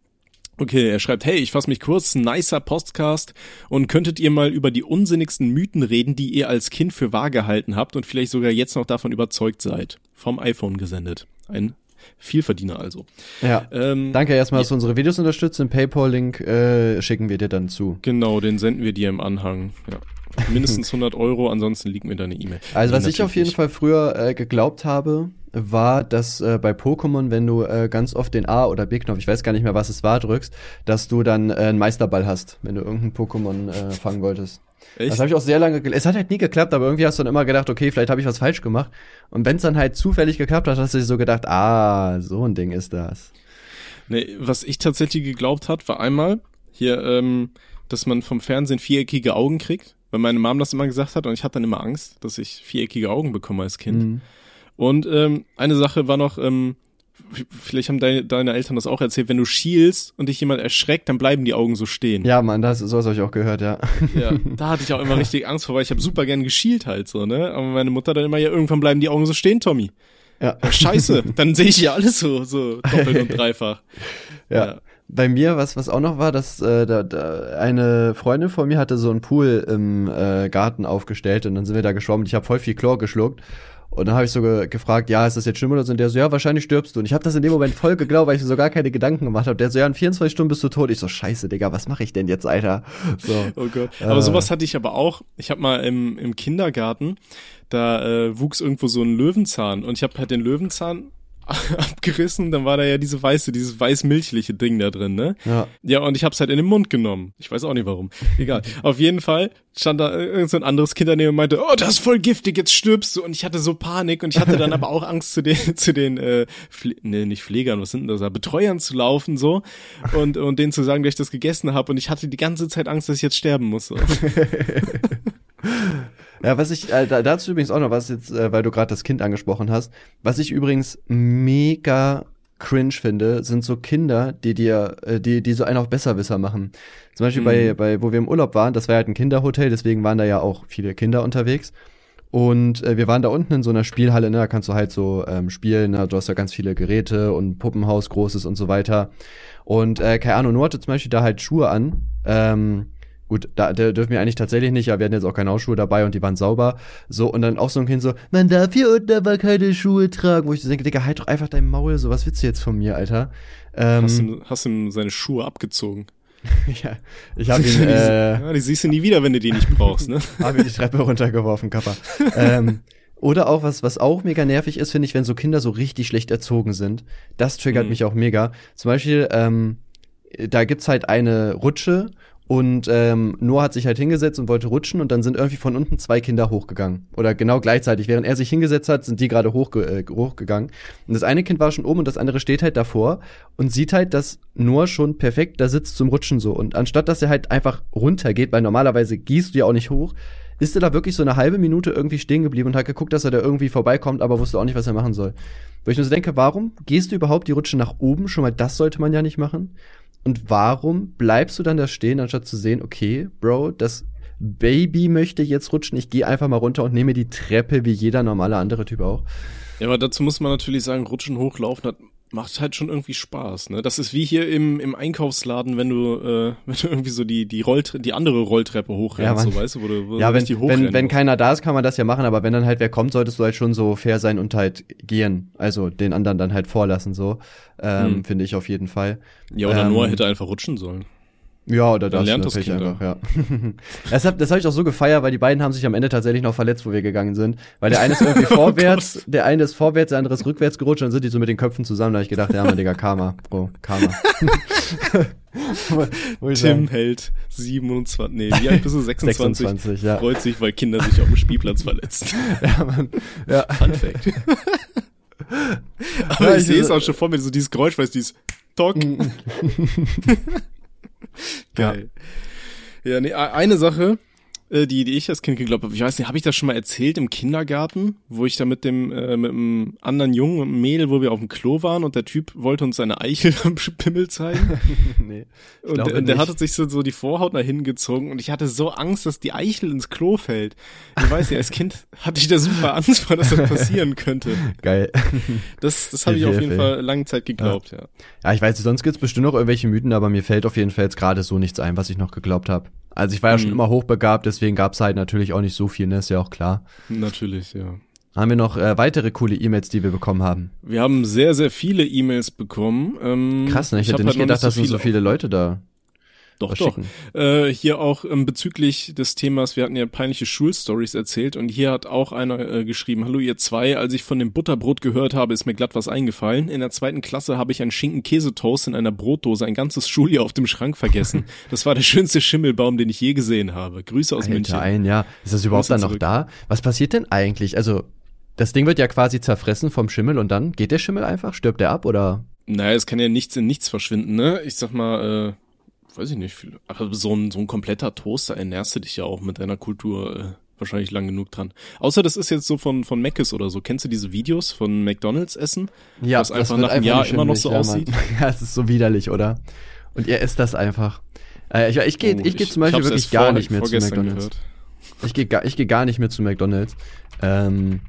Okay, er schreibt, hey, ich fasse mich kurz, nicer Podcast und könntet ihr mal über die unsinnigsten Mythen reden, die ihr als Kind für wahr gehalten habt und vielleicht sogar jetzt noch davon überzeugt seid. Vom iPhone gesendet. Ein Vielverdiener also. ja. Ähm, Danke erstmal, dass du unsere Videos unterstützt. Den Paypal-Link äh, schicken wir dir dann zu. Genau, den senden wir dir im Anhang. Ja. <laughs> Mindestens <laughs> 100 Euro, ansonsten liegt mir deine E-Mail. Also was ich auf jeden Fall früher äh, geglaubt habe, war, dass äh, bei Pokémon, wenn du äh, ganz oft den A- oder B-Knopf, ich weiß gar nicht mehr, was es war, drückst, dass du dann äh, einen Meisterball hast, wenn du irgendein Pokémon äh, fangen wolltest. Echt? Das habe ich auch sehr lange. Es hat halt nie geklappt, aber irgendwie hast du dann immer gedacht, okay, vielleicht habe ich was falsch gemacht. Und wenn es dann halt zufällig geklappt hat, hast du dir so gedacht, ah, so ein Ding ist das. Nee, was ich tatsächlich geglaubt hat, war einmal hier, ähm, dass man vom Fernsehen viereckige Augen kriegt, weil meine Mom das immer gesagt hat und ich hatte dann immer Angst, dass ich viereckige Augen bekomme als Kind. Mhm. Und ähm, eine Sache war noch, ähm, vielleicht haben deine, deine Eltern das auch erzählt, wenn du schielst und dich jemand erschreckt, dann bleiben die Augen so stehen. Ja, Mann, das sowas habe ich auch gehört, ja. Ja, <laughs> da hatte ich auch immer richtig Angst vor, weil ich habe super gern geschielt halt so, ne? Aber meine Mutter dann immer, ja, irgendwann bleiben die Augen so stehen, Tommy. Ja. Ja, scheiße, dann sehe ich ja <laughs> alles so, so doppelt und dreifach. Ja. Bei mir, was, was auch noch war, dass äh, da, da eine Freundin von mir hatte so einen Pool im äh, Garten aufgestellt und dann sind wir da geschwommen und ich habe voll viel Chlor geschluckt. Und dann habe ich so ge gefragt, ja, ist das jetzt schlimm oder so? Und der so, ja, wahrscheinlich stirbst du. Und ich habe das in dem Moment voll geglaubt, weil ich mir so gar keine Gedanken gemacht habe. Der so, ja, in 24 Stunden bist du tot. Ich so, scheiße, Digga, was mache ich denn jetzt, Alter? So. <laughs> Oh Gott. Aber Äh. sowas hatte ich aber auch. Ich habe mal im, im Kindergarten, da äh, wuchs irgendwo so ein Löwenzahn und ich habe halt den Löwenzahn <laughs> abgerissen, dann war da ja diese weiße, dieses weiß-milchliche Ding da drin, ne? Ja. Ja, und ich hab's halt in den Mund genommen. Ich weiß auch nicht warum. Egal. Auf jeden Fall stand da irgend so ein anderes Kind daneben und meinte, oh, das ist voll giftig, jetzt stirbst du. Und ich hatte so Panik und ich hatte dann <laughs> aber auch Angst zu den, zu den, äh, Pfle nee, nicht Pflegern, was sind denn das da, Betreuern zu laufen, so. Und, und denen zu sagen, dass ich das gegessen habe. Und ich hatte die ganze Zeit Angst, dass ich jetzt sterben muss. So. <laughs> Ja, was ich, äh, da, dazu übrigens auch noch was jetzt, äh, weil du gerade das Kind angesprochen hast, was ich übrigens mega cringe finde, sind so Kinder, die dir, äh, die, die so einen auf Besserwisser machen. Zum Beispiel bei, Mhm. bei, wo wir im Urlaub waren, das war halt ein Kinderhotel, deswegen waren da ja auch viele Kinder unterwegs. Und äh, wir waren da unten in so einer Spielhalle, ne, da kannst du halt so ähm, spielen, ne? du hast ja ganz viele Geräte und Puppenhaus, großes und so weiter. Und äh, keine Ahnung, Noah hatte zum Beispiel da halt Schuhe an. Ähm, Gut, da, da dürfen wir eigentlich tatsächlich nicht, aber wir hatten jetzt auch keine Hausschuhe dabei und die waren sauber. So, und dann auch so ein Kind so, man darf hier unten aber keine Schuhe tragen. Wo ich so denke, Digga, halt doch einfach dein Maul, so, was willst du jetzt von mir, Alter? Ähm, hast, ihm, hast ihm seine Schuhe abgezogen? <laughs> ja, ich habe ihn, <laughs> äh, ja, die siehst du nie wieder, wenn du die nicht brauchst, ne? <laughs> hab ihn die Treppe runtergeworfen, Kappa. ähm, oder auch was, was auch mega nervig ist, finde ich, wenn so Kinder so richtig schlecht erzogen sind. Das triggert mhm. mich auch mega. Zum Beispiel, ähm, da gibt's halt eine Rutsche und ähm, Noah hat sich halt hingesetzt und wollte rutschen und dann sind irgendwie von unten zwei Kinder hochgegangen. Oder genau gleichzeitig. Während er sich hingesetzt hat, sind die gerade hochge äh, hochgegangen. Und das eine Kind war schon oben und das andere steht halt davor und sieht halt, dass Noah schon perfekt da sitzt zum Rutschen so. Und anstatt dass er halt einfach runtergeht, weil normalerweise gehst du ja auch nicht hoch, ist er da wirklich so eine halbe Minute irgendwie stehen geblieben und hat geguckt, dass er da irgendwie vorbeikommt, aber wusste auch nicht, was er machen soll. Wo ich mir so denke, warum gehst du überhaupt die Rutsche nach oben? Schon mal das sollte man ja nicht machen. Und warum bleibst du dann da stehen, anstatt zu sehen, okay, Bro, das Baby möchte jetzt rutschen, ich gehe einfach mal runter und nehme die Treppe wie jeder normale andere Typ auch. Ja, aber dazu muss man natürlich sagen, rutschen, hochlaufen hat macht halt schon irgendwie Spaß, ne? Das ist wie hier im, im Einkaufsladen, wenn du, äh, <laughs> wenn du irgendwie so die, die Rolltre die andere Rolltreppe hochrennst, ja, so weißt du, wo du, wo ja, wenn, die wenn, wenn keiner da ist, kann man das ja machen, aber wenn dann halt wer kommt, solltest du halt schon so fair sein und halt gehen. Also den anderen dann halt vorlassen, so. Ähm, hm. Finde ich auf jeden Fall. Ja, oder ähm, Noah hätte einfach rutschen sollen. Ja, oder das lernt das kind einfach, ja. <laughs> das habe das hab ich auch so gefeiert, weil die beiden haben sich am Ende tatsächlich noch verletzt, wo wir gegangen sind. Weil der eine ist irgendwie <laughs> vorwärts, oh der eine ist vorwärts, der andere ist rückwärts gerutscht und dann sind die so mit den Köpfen zusammen. Da habe ich gedacht, ja, man, Digga, Karma, Bro, Karma. <laughs> Tim sagen. hält 27, nee, wie alt bist du? 26? 26 ja. Freut sich, weil Kinder sich auf dem Spielplatz verletzen. ja, man, ja. Fun Fact. Aber ja, ich, ich sehe es auch schon vor mir, so dieses Geräusch, weißt du, dieses Talk. Geil. Ja, ja nee, eine Sache, äh, die, die ich als Kind geglaubt habe, ich weiß nicht, habe ich das schon mal erzählt im Kindergarten, wo ich da mit dem, äh, mit einem anderen Jungen und Mädel, wo wir auf dem Klo waren und der Typ wollte uns seine Eichel <laughs> am Pimmel zeigen. <laughs> nee. Und der, der hatte sich so, so die Vorhaut nach hinten gezogen und ich hatte so Angst, dass die Eichel ins Klo fällt. Ich weiß nicht, als Kind hatte ich da super Angst vor, dass das passieren könnte. <laughs> Geil. Das, das habe ich auf jeden Fall lange Zeit geglaubt, ja. Ja, ja ich weiß, sonst gibt's bestimmt noch irgendwelche Mythen, aber mir fällt auf jeden Fall jetzt gerade so nichts ein, was ich noch geglaubt habe. Also ich war ja mhm. schon immer hochbegabt, deswegen gab's halt natürlich auch nicht so viel, ne? Ist ja auch klar. Natürlich, ja. Haben wir noch äh, weitere coole E-Mails, die wir bekommen haben? Wir haben sehr, sehr viele E-Mails bekommen. Ähm, Krass, ne? Ich, ich hätte nicht halt gedacht, dass so, so viele Leute da doch, doch. Äh, hier auch ähm, bezüglich des Themas, wir hatten ja peinliche Schulstories erzählt und hier hat auch einer äh, geschrieben, hallo ihr zwei, als ich von dem Butterbrot gehört habe, ist mir glatt was eingefallen. In der zweiten Klasse habe ich einen Schinken-Käsetoast in einer Brotdose ein ganzes Schuljahr auf dem Schrank vergessen. <laughs> das war der schönste Schimmelbaum, den ich je gesehen habe. Grüße aus Alter, München. Ein, ja. Ist das überhaupt dann noch zurück. da? Was passiert denn eigentlich? Also, das Ding wird ja quasi zerfressen vom Schimmel und dann geht der Schimmel einfach? Stirbt der ab oder? Naja, es kann ja nichts in nichts verschwinden, ne? Ich sag mal, äh, weiß ich nicht, aber so ein, so ein kompletter Toaster ernährst du dich ja auch mit deiner Kultur äh, wahrscheinlich lang genug dran. Außer das ist jetzt so von, von Mc's oder so. Kennst du diese Videos von McDonalds essen? Ja, was einfach nach einem Jahr immer noch so ja, aussieht. <laughs> Ja, es ist so widerlich, oder? Und ihr esst das einfach. Äh, ich ich gehe oh, ich geh zum Beispiel wirklich gar vor, nicht mehr zu McDonalds. Gehört. Ich gehe gar, ich geh gar nicht mehr zu McDonalds. Ähm,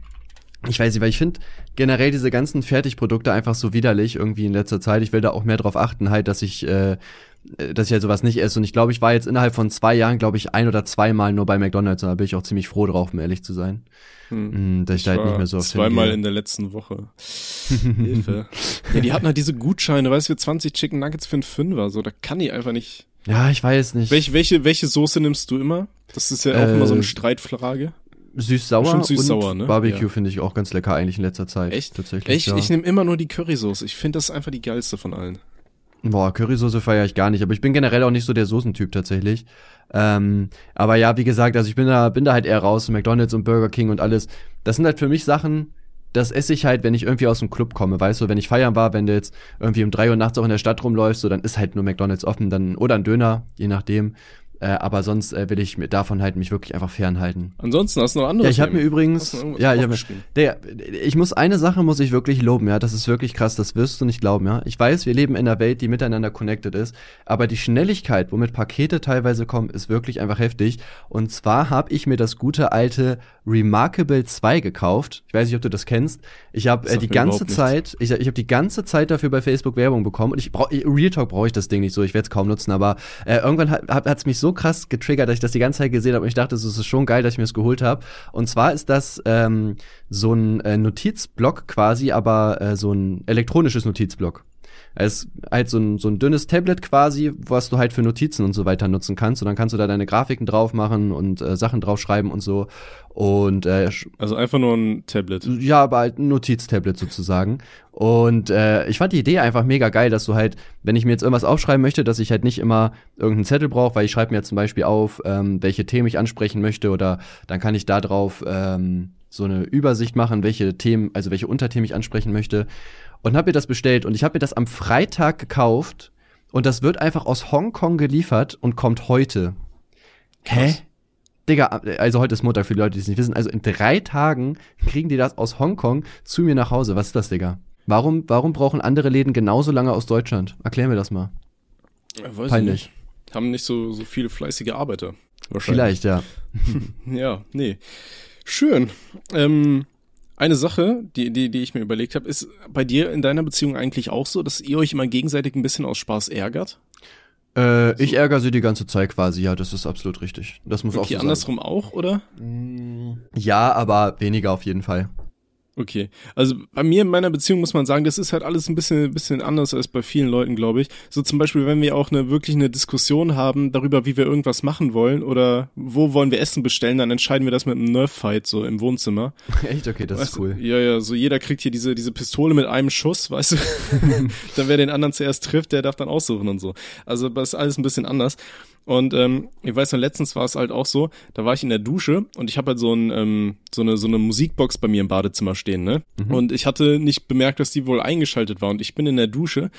ich weiß nicht, weil ich finde generell diese ganzen Fertigprodukte einfach so widerlich irgendwie in letzter Zeit. Ich will da auch mehr drauf achten, halt, dass ich äh, dass ich halt sowas nicht esse. Und ich glaube, ich war jetzt innerhalb von zwei Jahren, glaube ich, ein oder zweimal nur bei McDonalds und da bin ich auch ziemlich froh drauf, um ehrlich zu sein. Hm. Mm, dass ich, ich da halt nicht mehr so oft Zweimal in der letzten Woche. <laughs> Hilfe. Ja, die hatten halt diese Gutscheine, weißt du, für 20 Chicken Nuggets für einen Fünfer, so, da kann ich einfach nicht. Ja, ich weiß nicht. Welche, welche, welche Soße nimmst du immer? Das ist ja auch äh, immer so eine äh, Streitfrage. Süß-sauer süß-sauer, ne? Barbecue ja. finde ich auch ganz lecker eigentlich in letzter Zeit. Echt? Tatsächlich. Echt? Ja. Ich nehme immer nur die Currysoße. Ich finde das einfach die geilste von allen. Boah, Currysoße feiere ich gar nicht, aber ich bin generell auch nicht so der Soßentyp tatsächlich. Ähm, aber ja, wie gesagt, also ich bin da, bin da halt eher raus, McDonalds und Burger King und alles. Das sind halt für mich Sachen, das esse ich halt, wenn ich irgendwie aus dem Club komme, weißt du, wenn ich feiern war, wenn du jetzt irgendwie um drei Uhr nachts auch in der Stadt rumläufst, so dann ist halt nur McDonalds offen, dann, oder ein Döner, je nachdem. Äh, aber sonst äh, will ich mir davon halt mich wirklich einfach fernhalten. Ansonsten hast du noch andere Ja, ich habe mir übrigens, ja, ich, hab, aufgeschrieben? der, ich muss eine Sache muss ich wirklich loben, ja, das ist wirklich krass, das wirst du nicht glauben, ja. Ich weiß, wir leben in einer Welt, die miteinander connected ist, aber die Schnelligkeit, womit Pakete teilweise kommen, ist wirklich einfach heftig. Und zwar habe ich mir das gute alte Remarkable 2 gekauft. Ich weiß nicht, ob du das kennst. Ich habe äh, die mir ganze Zeit, ich, ich habe die ganze Zeit dafür bei Facebook Werbung bekommen und ich brauche Real Talk brauche ich das Ding nicht so, ich werde es kaum nutzen, aber äh, irgendwann hat es mich so krass getriggert, dass ich das die ganze Zeit gesehen habe und ich dachte, es ist schon geil, dass ich mir das geholt habe. Und zwar ist das ähm, so ein äh, Notizblock quasi, aber äh, so ein elektronisches Notizblock. Es ist halt so ein, so ein dünnes Tablet quasi, was du halt für Notizen und so weiter nutzen kannst. Und dann kannst du da deine Grafiken drauf machen und äh, Sachen draufschreiben und so. Und äh, Also einfach nur ein Tablet. ja, aber halt ein Notiztablet sozusagen. Und äh, ich fand die Idee einfach mega geil, dass du halt, wenn ich mir jetzt irgendwas aufschreiben möchte, dass ich halt nicht immer irgendeinen Zettel brauche, weil ich schreibe mir jetzt zum Beispiel auf, ähm, welche Themen ich ansprechen möchte oder dann kann ich da drauf ähm, so eine Übersicht machen, welche Themen, also welche Unterthemen ich ansprechen möchte. Und habe mir das bestellt und ich habe mir das am Freitag gekauft und das wird einfach aus Hongkong geliefert und kommt heute. Hä? Krass. Digga, also heute ist Montag für die Leute, die es nicht wissen. Also in drei Tagen kriegen die das aus Hongkong zu mir nach Hause. Was ist das, Digga? Warum, warum brauchen andere Läden genauso lange aus Deutschland? Erklär mir das mal. Ja, weiß Peinlich. Ich nicht. Haben nicht so, so viele fleißige Arbeiter. Wahrscheinlich. Vielleicht, ja. <laughs> Ja, nee. Schön. Ähm, eine Sache, die, die, die ich mir überlegt habe, ist bei dir in deiner Beziehung eigentlich auch so, dass ihr euch immer gegenseitig ein bisschen aus Spaß ärgert? Äh, ich ärgere sie die ganze Zeit quasi, ja, das ist absolut richtig. Das muss auch Okay, so sein. andersrum auch, oder? Ja, aber weniger auf jeden Fall. Okay, also bei mir in meiner Beziehung muss man sagen, das ist halt alles ein bisschen, bisschen anders als bei vielen Leuten, glaube ich. So zum Beispiel, wenn wir auch eine wirklich eine Diskussion haben darüber, wie wir irgendwas machen wollen oder wo wollen wir Essen bestellen, dann entscheiden wir das mit einem Nerf-Fight so im Wohnzimmer. <laughs> Echt? Okay, das Weißt ist du? cool. Ja, ja, so jeder kriegt hier diese, diese Pistole mit einem Schuss, <laughs> weißt du? <laughs> dann wer den anderen zuerst trifft, der darf dann aussuchen und so. Also das ist alles ein bisschen anders. Und ähm, ich weiß noch, letztens war es halt auch so, da war ich in der Dusche und ich habe halt so, ein, ähm, so, eine, so eine Musikbox bei mir im Badezimmer stehen, ne? Und ich hatte nicht bemerkt, dass die wohl eingeschaltet war. Und ich bin in der Dusche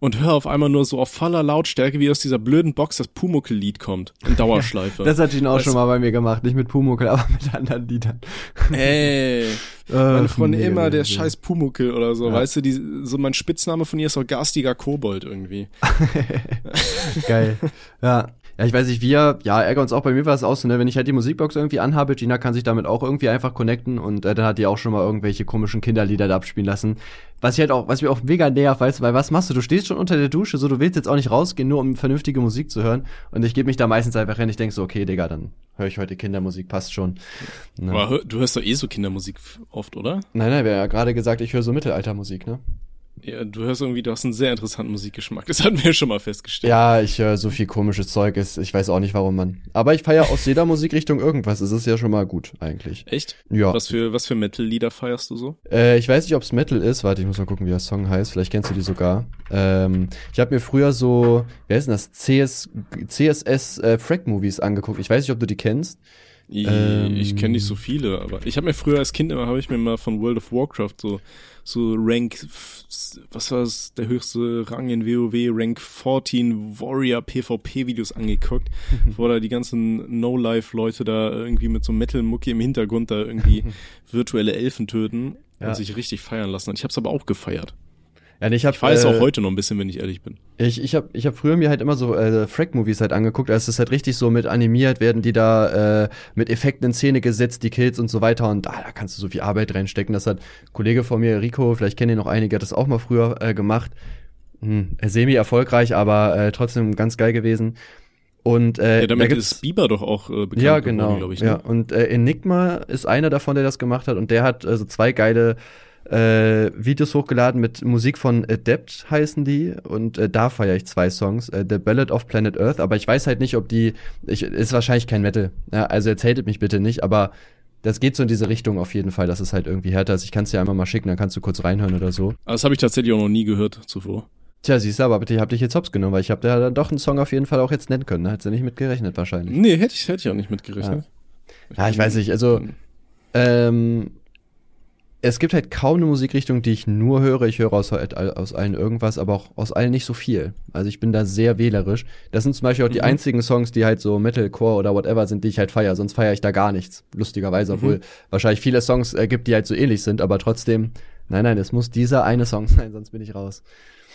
und höre auf einmal nur so auf voller Lautstärke, wie aus dieser blöden Box das Pumuckl-Lied kommt. In Dauerschleife. <laughs> Das hat ihn auch Weißt schon mal bei mir gemacht. Nicht mit Pumuckl, aber mit anderen Liedern. <laughs> Ey, meine Ach, Freundin nee, immer nee, der nee. scheiß Pumuckel oder so, Ja. weißt du, die, so mein Spitzname von ihr ist auch garstiger Kobold irgendwie. <laughs> Geil. Ja. Ja, ich weiß nicht, wir, ja, ärgern uns auch, bei mir auch so, ne, wenn ich halt die Musikbox irgendwie anhabe, Gina kann sich damit auch irgendwie einfach connecten und äh, dann hat die auch schon mal irgendwelche komischen Kinderlieder da abspielen lassen. Was ich halt auch, was mir auch mega nervt, weißt du, weil was machst du? Du stehst schon unter der Dusche, so, du willst jetzt auch nicht rausgehen, nur um vernünftige Musik zu hören und ich gebe mich da meistens einfach hin, ich denk so, okay, Digga, dann höre ich heute Kindermusik, passt schon. Ne. Aber du hörst doch eh so Kindermusik oft, oder? Nein, nein, wir haben ja gerade gesagt, ich höre so Mittelaltermusik, ne? Ja, du hörst irgendwie, du hast einen sehr interessanten Musikgeschmack. Das hatten wir schon mal festgestellt. Ja, ich höre so viel komisches Zeug, ist, ich weiß auch nicht warum man. Aber ich feiere aus jeder Musikrichtung irgendwas, es ist ja schon mal gut, eigentlich. Echt? Ja. Was für, was für Metal-Lieder feierst du so? Äh, ich weiß nicht, ob's Metal ist. Warte, ich muss mal gucken, wie der Song heißt. Vielleicht kennst du die sogar. Ähm, ich habe mir früher so, wer ist denn das? CS, CSS äh, angeguckt. Ich weiß nicht, ob du die kennst. Ich, Ähm. ich kenne nicht so viele, aber ich habe mir früher als Kind immer, habe ich mir mal von World of Warcraft so, so Rank, was war das, der höchste Rang in WoW, Rank 14 Warrior PvP Videos angeguckt, <laughs> wo da die ganzen No-Life-Leute da irgendwie mit so Metal-Mucki im Hintergrund da irgendwie <laughs> virtuelle Elfen töten Ja. und sich richtig feiern lassen. Und ich habe es aber auch gefeiert. Ja, ich habe Ich weiß äh, auch heute noch ein bisschen, wenn ich ehrlich bin. Ich, ich habe ich hab früher mir halt immer so äh, Frack-Movies halt angeguckt, als es halt richtig so mit animiert werden, die da äh, mit Effekten in Szene gesetzt, die Kills und so weiter und ah, da kannst du so viel Arbeit reinstecken. Das hat ein Kollege von mir, Rico, vielleicht kennen ihn noch einige, hat das auch mal früher äh, gemacht. Hm, semi erfolgreich, aber äh, trotzdem ganz geil gewesen. Und äh, Ja, damit da ist Bieber doch auch äh, bekannt ja, genau. glaube ich. Ja, Ne? und äh, Enigma ist einer davon, der das gemacht hat und der hat äh, so zwei geile äh, Videos hochgeladen mit Musik von Adept heißen die und äh, da feiere ich zwei Songs, äh, The Ballad of Planet Earth, aber ich weiß halt nicht, ob die ich, ist wahrscheinlich kein Metal. Ja, also erzählt mich bitte nicht, aber das geht so in diese Richtung auf jeden Fall, dass es halt irgendwie härter ist. Ich kann es dir einmal mal schicken, dann kannst du kurz reinhören oder so. Das habe ich tatsächlich auch noch nie gehört zuvor. Tja, siehst du, aber bitte, ich hab dich jetzt hops genommen, weil ich habe da dann doch einen Song auf jeden Fall auch jetzt nennen können. Da hättest du nicht mit gerechnet wahrscheinlich. Nee, hätte ich, hätte ich auch nicht mitgerechnet. Ja, ich weiß nicht, also ähm, es gibt halt kaum eine Musikrichtung, die ich nur höre. Ich höre aus, aus allen irgendwas, aber auch aus allen nicht so viel. Also ich bin da sehr wählerisch. Das sind zum Beispiel auch die mhm. einzigen Songs, die halt so Metalcore oder whatever sind, die ich halt feiere. Sonst feiere ich da gar nichts. Lustigerweise, obwohl mhm. wahrscheinlich viele Songs äh, gibt, die halt so ähnlich sind, aber trotzdem, nein, nein, es muss dieser eine Song <laughs> sein, sonst bin ich raus.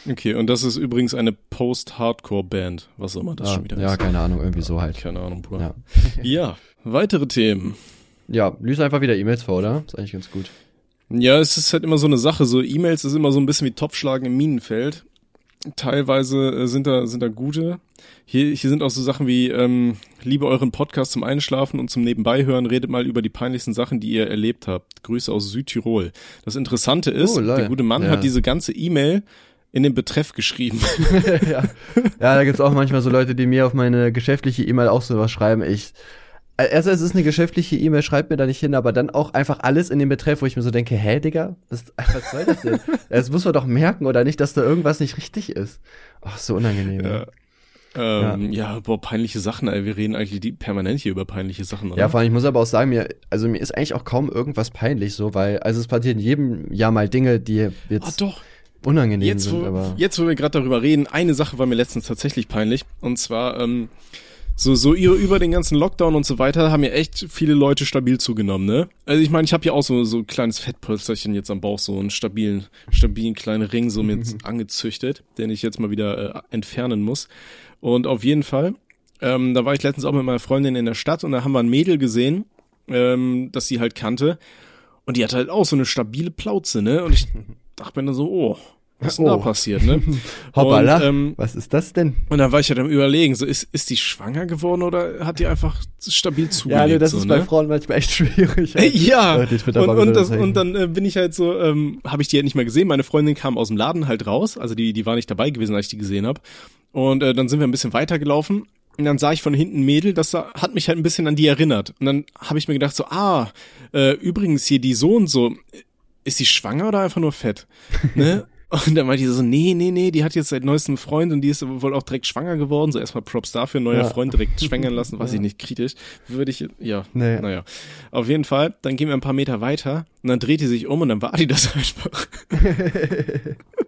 Okay, und das ist übrigens eine Post-Hardcore-Band, was auch immer das ja, schon wieder ja, ist. Ja, keine Ahnung, irgendwie so halt. Keine Ahnung, Bruder. Ja. ja, weitere Themen. Ja, lies einfach wieder E-Mails vor, oder? Ist eigentlich ganz gut. Ja, es ist halt immer so eine Sache. So E-Mails ist immer so ein bisschen wie Topfschlagen im Minenfeld. Teilweise äh, sind da sind da gute. Hier, hier sind auch so Sachen wie ähm, liebe euren Podcast zum Einschlafen und zum Nebenbeihören. Redet mal über die peinlichsten Sachen, die ihr erlebt habt. Grüße aus Südtirol. Das Interessante ist, oh, der gute Mann ja. hat diese ganze E-Mail in den Betreff geschrieben. <laughs> ja. ja, da gibt's auch manchmal so Leute, die mir auf meine geschäftliche E-Mail auch sowas schreiben. Ich also es ist eine geschäftliche E-Mail, schreibt mir da nicht hin, aber dann auch einfach alles in den Betreff, wo ich mir so denke, hä, Digga, was, <laughs> was soll das denn? das muss man doch merken, oder nicht, dass da irgendwas nicht richtig ist. Ach, so unangenehm. Ja. Ähm, ja. ja, boah, peinliche Sachen, ey. wir reden eigentlich die, permanent hier über peinliche Sachen, oder? Ja, vor allem, ich muss aber auch sagen, mir, also mir ist eigentlich auch kaum irgendwas peinlich so, weil, also es passieren jedem Jahr mal Dinge, die jetzt. Doch unangenehm jetzt, sind. Wo, aber jetzt, wo wir gerade darüber reden, eine Sache war mir letztens tatsächlich peinlich. Und zwar, ähm, so, so über den ganzen Lockdown und so weiter haben ja echt viele Leute stabil zugenommen, ne? Also ich meine, ich habe ja auch so, so ein kleines Fettpölsterchen jetzt am Bauch, so einen stabilen, stabilen kleinen Ring so mit mhm. <laughs> angezüchtet, den ich jetzt mal wieder äh, entfernen muss. Und auf jeden Fall, ähm, da war ich letztens auch mit meiner Freundin in der Stadt und da haben wir ein Mädel gesehen, ähm, das sie halt kannte. Und die hatte halt auch so eine stabile Plauze, ne? Und ich <laughs> dachte mir dann so, oh, was ist denn oh. da passiert, ne? <laughs> Hoppala, und, ähm, was ist das denn? Und dann war ich ja halt am überlegen, so ist, ist die schwanger geworden oder hat die einfach stabil zugelegt? Ja, nee, das so, ist ne? bei Frauen manchmal echt <laughs> schwierig. Halt. ja, und, und, das, und dann äh, bin ich halt so, ähm, habe ich die halt nicht mehr gesehen. Meine Freundin kam aus dem Laden halt raus, also die, die war nicht dabei gewesen, als ich die gesehen habe. Und äh, dann sind wir ein bisschen weitergelaufen und dann sah ich von hinten Mädel, das hat mich halt ein bisschen an die erinnert. Und dann habe ich mir gedacht so, ah, äh, übrigens hier die so und so, ist sie schwanger oder einfach nur fett? <laughs> ne? Und dann meinte ich so, nee, nee, nee, die hat jetzt seit neuestem Freund und die ist wohl auch direkt schwanger geworden. So erstmal Props dafür, neuer ja. Freund direkt <laughs> schwängern lassen, weiß ja. ich nicht, kritisch. Würde ich, ja, nee. naja. Auf jeden Fall, dann gehen wir ein paar Meter weiter und dann dreht die sich um und dann war die das einfach. <laughs> <laughs>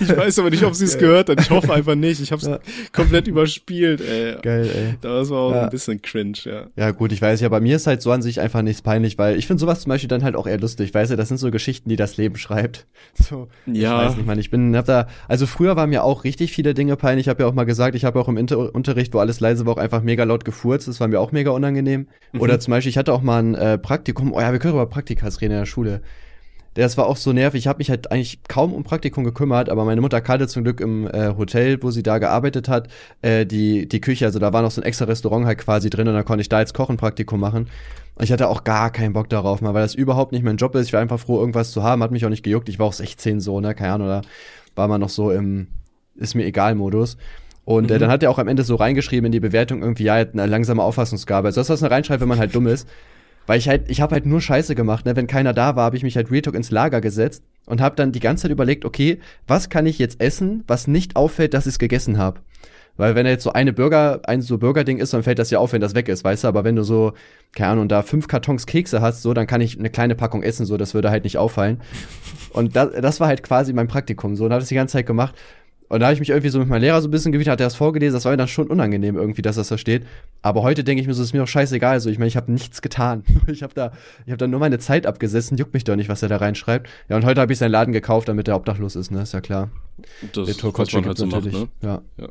Ich weiß aber nicht, ob sie es gehört hat. Ich hoffe einfach nicht. Ich habe es ja. komplett überspielt. Ey. Geil, ey. Das war auch ja. ein bisschen cringe, ja. Ja gut, ich weiß ja, bei mir ist halt so an sich einfach nichts peinlich, weil ich finde sowas zum Beispiel dann halt auch eher lustig. Weißt du, das sind so Geschichten, die das Leben schreibt. <laughs> So, ja. Ich weiß nicht, man, ich bin, hab da, also früher waren mir auch richtig viele Dinge peinlich. Ich habe ja auch mal gesagt, ich habe auch im Inter Unterricht, wo alles leise war, auch einfach mega laut gefurzt. Das war mir auch mega unangenehm. Mhm. Oder zum Beispiel, ich hatte auch mal ein äh, Praktikum. Oh ja, wir können über Praktikas reden in der Schule. Das war auch so nervig. Ich habe mich halt eigentlich kaum um Praktikum gekümmert, aber meine Mutter kannte zum Glück im äh, Hotel, wo sie da gearbeitet hat, äh, die, die Küche. Also da war noch so ein extra Restaurant halt quasi drin und da konnte ich da jetzt Kochenpraktikum machen. Und ich hatte auch gar keinen Bock darauf, mal, weil das überhaupt nicht mein Job ist. Ich war einfach froh, irgendwas zu haben. Hat mich auch nicht gejuckt. Ich war auch 16 so, ne? Keine Ahnung, oder war man noch so im ist mir egal Modus. Und äh, mhm. äh, dann hat er auch am Ende so reingeschrieben in die Bewertung irgendwie, ja, eine langsame Auffassungsgabe. Also das, was man reinschreibt, wenn man halt dumm ist. Weil ich halt, ich habe halt nur Scheiße gemacht, ne? Wenn keiner da war, habe ich mich halt Real ins Lager gesetzt und habe dann die ganze Zeit überlegt, okay, was kann ich jetzt essen, was nicht auffällt, dass ich es gegessen habe? Weil wenn jetzt so eine Burger, ein so Burger-Ding ist, dann fällt das ja auf, wenn das weg ist, weißt du? Aber wenn du so, keine Ahnung, da fünf Kartons Kekse hast, so, dann kann ich eine kleine Packung essen, so, das würde halt nicht auffallen. Und das, das war halt quasi mein Praktikum, so, und habe das die ganze Zeit gemacht. Und da habe ich mich irgendwie so mit meinem Lehrer so ein bisschen gewicht, hat er das vorgelesen, das war mir dann schon unangenehm irgendwie, dass das da steht. Aber heute denke ich mir so, ist mir doch scheißegal. Also ich meine, ich habe nichts getan. <laughs> Ich habe da, ich habe da nur meine Zeit abgesessen, juckt mich doch nicht, was er da reinschreibt. Ja, und heute habe ich seinen Laden gekauft, damit er obdachlos ist, ne? Ist ja klar. Das ist was man halt so macht, ne? Ja. ja.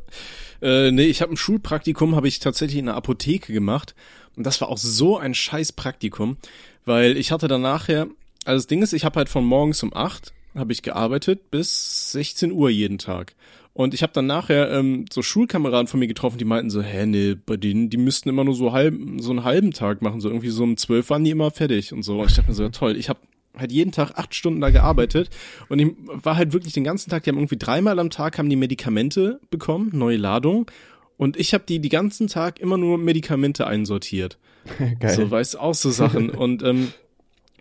Äh, nee, ich habe ein Schulpraktikum, habe ich tatsächlich in der Apotheke gemacht. Und das war auch so ein scheiß Praktikum, weil ich hatte dann nachher, also das Ding ist, ich habe halt von morgens um acht habe ich gearbeitet bis 16 Uhr jeden Tag. Und ich habe dann nachher ähm, so Schulkameraden von mir getroffen, die meinten so, hä, nee, bei denen, die müssten immer nur so halb, so einen halben Tag machen, so irgendwie so um zwölf waren die immer fertig und so. Und ich dachte mir so, ja, toll, ich habe halt jeden Tag acht Stunden da gearbeitet und ich war halt wirklich den ganzen Tag, die haben irgendwie dreimal am Tag haben die Medikamente bekommen, neue Ladung und ich habe die die ganzen Tag immer nur Medikamente einsortiert. <laughs> Geil. So, weißt auch so Sachen <laughs> und ähm,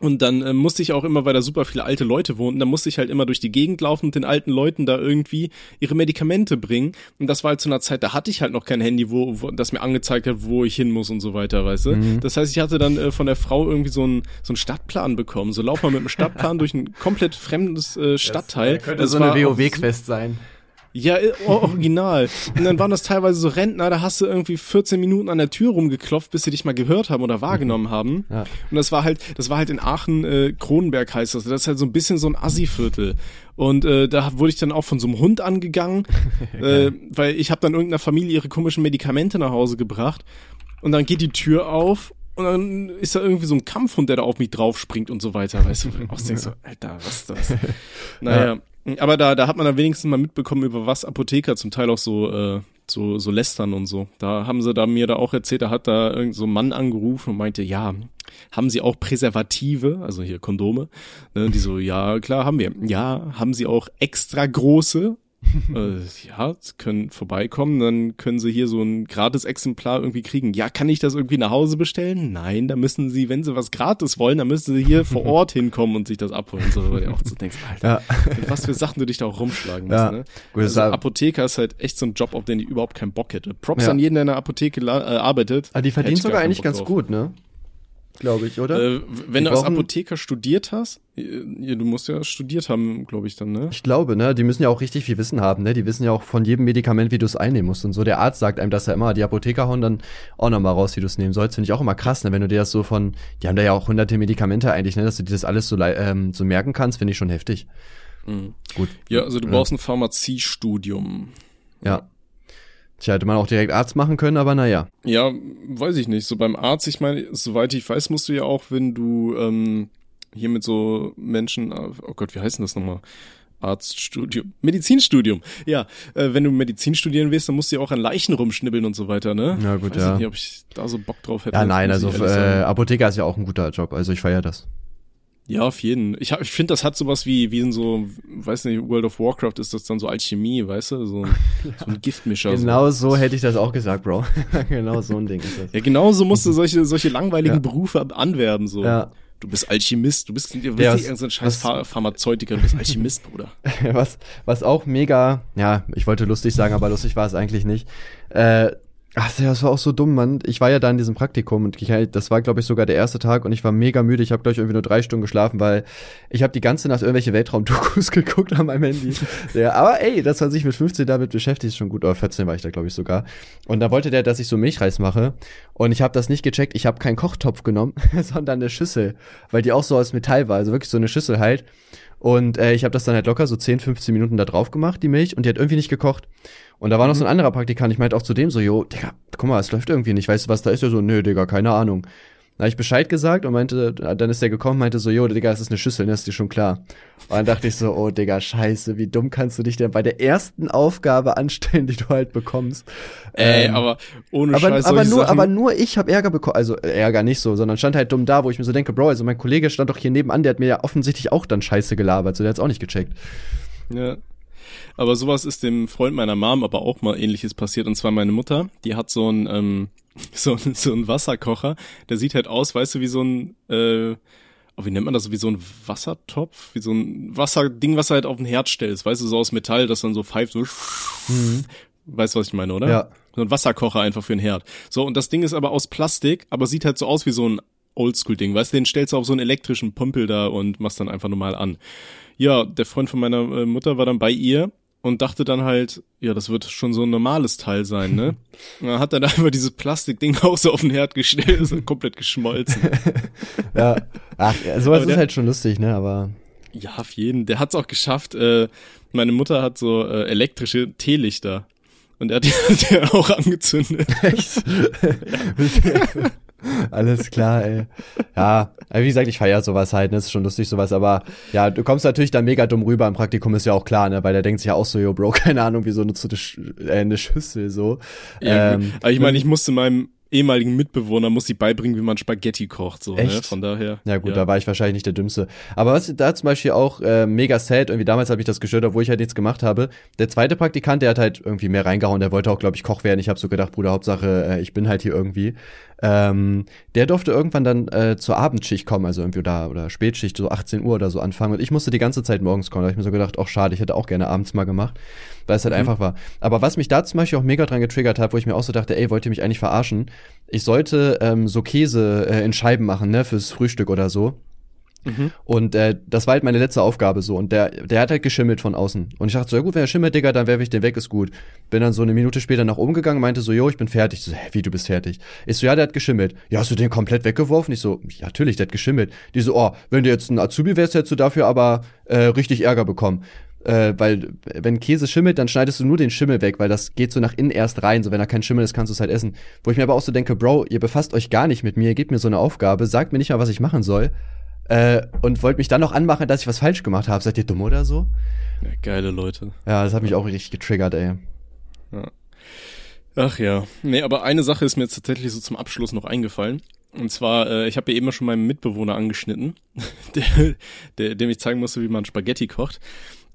Und dann äh, musste ich auch immer, weil da super viele alte Leute wohnten, da musste ich halt immer durch die Gegend laufen und den alten Leuten da irgendwie ihre Medikamente bringen. Und das war halt zu einer Zeit, da hatte ich halt noch kein Handy, wo, wo das mir angezeigt hat, wo ich hin muss und so weiter, weißt du. Mhm. Das heißt, ich hatte dann äh, von der Frau irgendwie so einen so einen Stadtplan bekommen. So lauf mal mit einem Stadtplan <laughs> durch ein komplett fremdes äh, Stadtteil. Das könnte das so eine WoW-Quest sein. Ja, original. Und dann waren das teilweise so Rentner, da hast du irgendwie 14 Minuten an der Tür rumgeklopft, bis sie dich mal gehört haben oder wahrgenommen haben. Ja. Und das war halt, das war halt in Aachen, äh, Kronenberg heißt das. Das ist halt so ein bisschen so ein Assi-Viertel. Und äh, da wurde ich dann auch von so einem Hund angegangen, <laughs> äh, weil ich habe dann irgendeiner Familie ihre komischen Medikamente nach Hause gebracht. Und dann geht die Tür auf und dann ist da irgendwie so ein Kampfhund, der da auf mich drauf springt und so weiter. Weißt du, auch <laughs> denkst so, Alter, was ist das? <laughs> Naja. Ja. Aber da, da hat man dann wenigstens mal mitbekommen, über was Apotheker zum Teil auch so, äh, so, so lästern und so. Da haben sie da mir da auch erzählt, da hat da irgend so ein Mann angerufen und meinte, ja, haben Sie auch Präservative, also hier Kondome? Ne, die so, ja, klar, haben wir. Ja, haben Sie auch extra große? Äh, ja, können vorbeikommen, dann können sie hier so ein gratis Exemplar irgendwie kriegen. Ja, kann ich das irgendwie nach Hause bestellen? Nein, da müssen sie, wenn sie was gratis wollen, dann müssen sie hier <laughs> vor Ort hinkommen und sich das abholen. So, weil du auch so denkst, Alter, ja. was für Sachen du dich da auch rumschlagen musst. Ja. Ne? Also Apotheker ist halt echt so ein Job, auf den ich überhaupt keinen Bock hätte. Props ja. an jeden, der in der Apotheke äh, arbeitet. Aber ah, die verdient sogar eigentlich ganz drauf. gut, ne? Glaube ich, oder? Äh, wenn die du als Apotheker studiert hast, ja, du musst ja studiert haben, glaube ich dann, ne? Ich glaube, ne? Die müssen ja auch richtig viel Wissen haben, ne? Die wissen ja auch von jedem Medikament, wie du es einnehmen musst und so. Der Arzt sagt einem das ja immer, die Apotheker hauen dann auch nochmal raus, wie du es nehmen sollst. Finde ich auch immer krass, ne? Wenn du dir das so von, die haben da ja auch hunderte Medikamente eigentlich, ne? Dass du dir das alles so, ähm, so merken kannst, finde ich schon heftig. Mhm. Gut. Ja, also du brauchst ein Pharmaziestudium. Ja. Tja, hätte man auch direkt Arzt machen können, aber naja. Ja, weiß ich nicht. So beim Arzt, ich meine, soweit ich weiß, musst du ja auch, wenn du ähm, hier mit so Menschen, oh Gott, wie heißt denn das nochmal? Arztstudium, Medizinstudium. Ja, äh, wenn du Medizin studieren willst, dann musst du ja auch an Leichen rumschnibbeln und so weiter, ne? Ja, gut, Weiß ja. Ich nicht, ob ich da so Bock drauf hätte. Ja, nein, also äh, Apotheker ist ja auch ein guter Job, also ich feiere das. Ja, auf jeden. Ich, hab, ich finde, das hat sowas wie, wie in so, weiß nicht, World of Warcraft ist das dann so Alchemie, weißt du? So, <laughs> so ein Giftmischer. genau so. so hätte ich das auch gesagt, Bro. <laughs> genau so ein Ding ist das. Ja, genau so musst du <laughs> solche, solche langweiligen ja. Berufe anwerben, so. Ja. Du bist Alchemist, du bist, du bist ja, nicht so ein scheiß was, Pharmazeutiker, du bist Alchemist, Bruder. was, was auch mega, ja, ich wollte lustig sagen, aber lustig war es eigentlich nicht. Äh, Ach, das war auch so dumm, Mann. Ich war ja da in diesem Praktikum und ich, das war, glaube ich, sogar der erste Tag und ich war mega müde. Ich habe, glaube ich, irgendwie nur drei Stunden geschlafen, weil ich habe die ganze Nacht irgendwelche Weltraumdokus <laughs> geguckt an meinem Handy. ja, aber ey, dass man sich mit 15 damit beschäftigt, ist schon gut. Oder 14 war ich da, glaube ich, sogar. Und da wollte der, dass ich so Milchreis mache. Und ich habe das nicht gecheckt. Ich habe keinen Kochtopf genommen, <laughs> sondern eine Schüssel, weil die auch so aus Metall war. Also wirklich so eine Schüssel halt. Und äh, ich habe das dann halt locker so 10, 15 Minuten da drauf gemacht, die Milch, und die hat irgendwie nicht gekocht. Und da war noch so ein mhm. anderer Praktikant, ich meinte auch zu dem so, jo, Digga, guck mal, es läuft irgendwie nicht, weißt du, was da ist? Er so, nö, Digga, keine Ahnung. Da habe ich Bescheid gesagt und meinte, dann ist der gekommen, meinte so, jo, Digga, das ist eine Schüssel, ne, ist dir schon klar. Und dann dachte ich so, oh, Digga, scheiße, wie dumm kannst du dich denn bei der ersten Aufgabe anstellen, die du halt bekommst? Ey, ähm, aber ohne aber, Scheiß aber nur, Sachen. aber nur ich habe Ärger bekommen, also äh, Ärger nicht so, sondern stand halt dumm da, wo ich mir so denke, Bro, also mein Kollege stand doch hier nebenan, der hat mir ja offensichtlich auch dann Scheiße gelabert, so der hat's auch nicht gecheckt. Ja. Aber sowas ist dem Freund meiner Mom aber auch mal ähnliches passiert. Und zwar meine Mutter, die hat so ein, ähm, <laughs> so, so ein Wasserkocher, der sieht halt aus, weißt du, wie so ein, äh, oh, wie nennt man das, wie so ein Wassertopf, wie so ein Wasserding, was du halt auf den Herd stellst, weißt du, so aus Metall, das dann so pfeift, so, mhm. weißt du, was ich meine, oder? Ja. So ein Wasserkocher einfach für den Herd. So, und das Ding ist aber aus Plastik, aber sieht halt so aus wie so ein Oldschool-Ding, weißt du, den stellst du auf so einen elektrischen Pümpel da und machst dann einfach normal an. Ja, der Freund von meiner äh, Mutter war dann bei ihr und dachte dann halt, ja, das wird schon so ein normales Teil sein, ne? <laughs> Dann hat dann einfach dieses Plastikding <laughs> auch so auf den Herd gestellt, ist komplett geschmolzen. <laughs> ja, ach, sowas der, ist halt schon lustig, ne, aber. Ja, auf jeden. Der hat's auch geschafft. Äh, meine Mutter hat so äh, elektrische Teelichter. Und er hat die, die auch angezündet. Echt? ja. <laughs> Alles klar, ey. Ja, wie gesagt, ich feiere sowas halt, ne? ist schon lustig sowas, aber ja, du kommst natürlich da mega dumm rüber im Praktikum, ist ja auch klar, ne? Weil der denkt sich ja auch so, yo, Bro, <laughs> keine Ahnung, wieso nutzt du eine, Sch äh, eine Schüssel so. Ja, ähm, aber ich meine, ich musste meinem ehemaligen Mitbewohner muss ich beibringen, wie man Spaghetti kocht. So, ne? Echt? Von daher. Ja gut, da war ich wahrscheinlich nicht der Dümmste. Aber was da zum Beispiel auch äh, mega sad, irgendwie damals habe ich das gestört, obwohl ich halt nichts gemacht habe. Der zweite Praktikant, der hat halt irgendwie mehr reingehauen, der wollte auch, glaube ich, Koch werden. Ich habe so gedacht, Bruder, Hauptsache, äh, ich bin halt hier irgendwie. Ähm, der durfte irgendwann dann äh, zur Abendschicht kommen, also irgendwie da oder Spätschicht, so 18 Uhr oder so anfangen. Und ich musste die ganze Zeit morgens kommen. Da habe ich mir so gedacht, auch schade, ich hätte auch gerne abends mal gemacht, weil es halt Mhm. einfach war. Aber was mich da zum Beispiel auch mega dran getriggert hat, wo ich mir auch so dachte, ey, wollt ihr mich eigentlich verarschen? Ich sollte ähm, so Käse äh, in Scheiben machen, ne, fürs Frühstück oder so. Mhm. Und äh, das war halt meine letzte Aufgabe so. Und der, der hat halt geschimmelt von außen. Und ich dachte so, ja gut, wenn er schimmelt, Digga, dann werfe ich den weg, ist gut. Bin dann so eine Minute später nach oben gegangen, meinte so, jo, ich bin fertig. Ich so, hä, wie, du bist fertig? Ich so, ja, der hat geschimmelt. Ja, hast du den komplett weggeworfen? Ich so, ja, natürlich, der hat geschimmelt. Die so, oh, wenn du jetzt ein Azubi wärst, hättest du dafür aber äh, richtig Ärger bekommen. Äh, weil wenn Käse schimmelt, dann schneidest du nur den Schimmel weg, weil das geht so nach innen erst rein. So wenn da kein Schimmel ist, kannst du es halt essen. Wo ich mir aber auch so denke, Bro, ihr befasst euch gar nicht mit mir, ihr gebt mir so eine Aufgabe, sagt mir nicht mal, was ich machen soll. Äh, und wollt mich dann noch anmachen, dass ich was falsch gemacht habe. Seid ihr dumm oder so? Ja, geile Leute. Ja, das hat mich auch richtig getriggert, ey. Ach ja. Nee, aber eine Sache ist mir jetzt tatsächlich so zum Abschluss noch eingefallen. Und zwar, äh, ich habe ja eben schon meinen Mitbewohner angeschnitten, <laughs> der, der, dem ich zeigen musste, wie man Spaghetti kocht.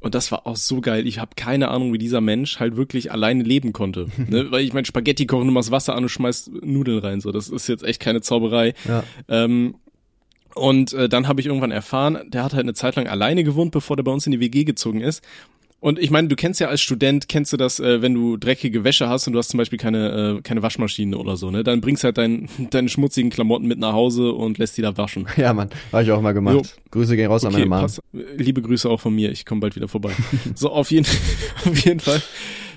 Und das war auch so geil. Ich habe keine Ahnung, wie dieser Mensch halt wirklich alleine leben konnte. <laughs> ne? Weil ich mein Spaghetti kochen, du machst Wasser an und schmeißt Nudeln rein. So, das ist jetzt echt keine Zauberei. Ja. Ähm, und äh, dann habe ich irgendwann erfahren, der hat halt eine Zeit lang alleine gewohnt, bevor der bei uns in die WG gezogen ist. Und ich meine, du kennst ja als Student, kennst du das, äh, wenn du dreckige Wäsche hast und du hast zum Beispiel keine, äh, keine Waschmaschine oder so, ne? Dann bringst halt dein, <laughs> deine schmutzigen Klamotten mit nach Hause und lässt die da waschen. <laughs> Ja, Mann, habe ich auch mal gemacht. Jo. Grüße gehen raus an meine Mom. pass. Liebe Grüße auch von mir, ich komme bald wieder vorbei. <laughs> so, auf jeden, auf jeden Fall.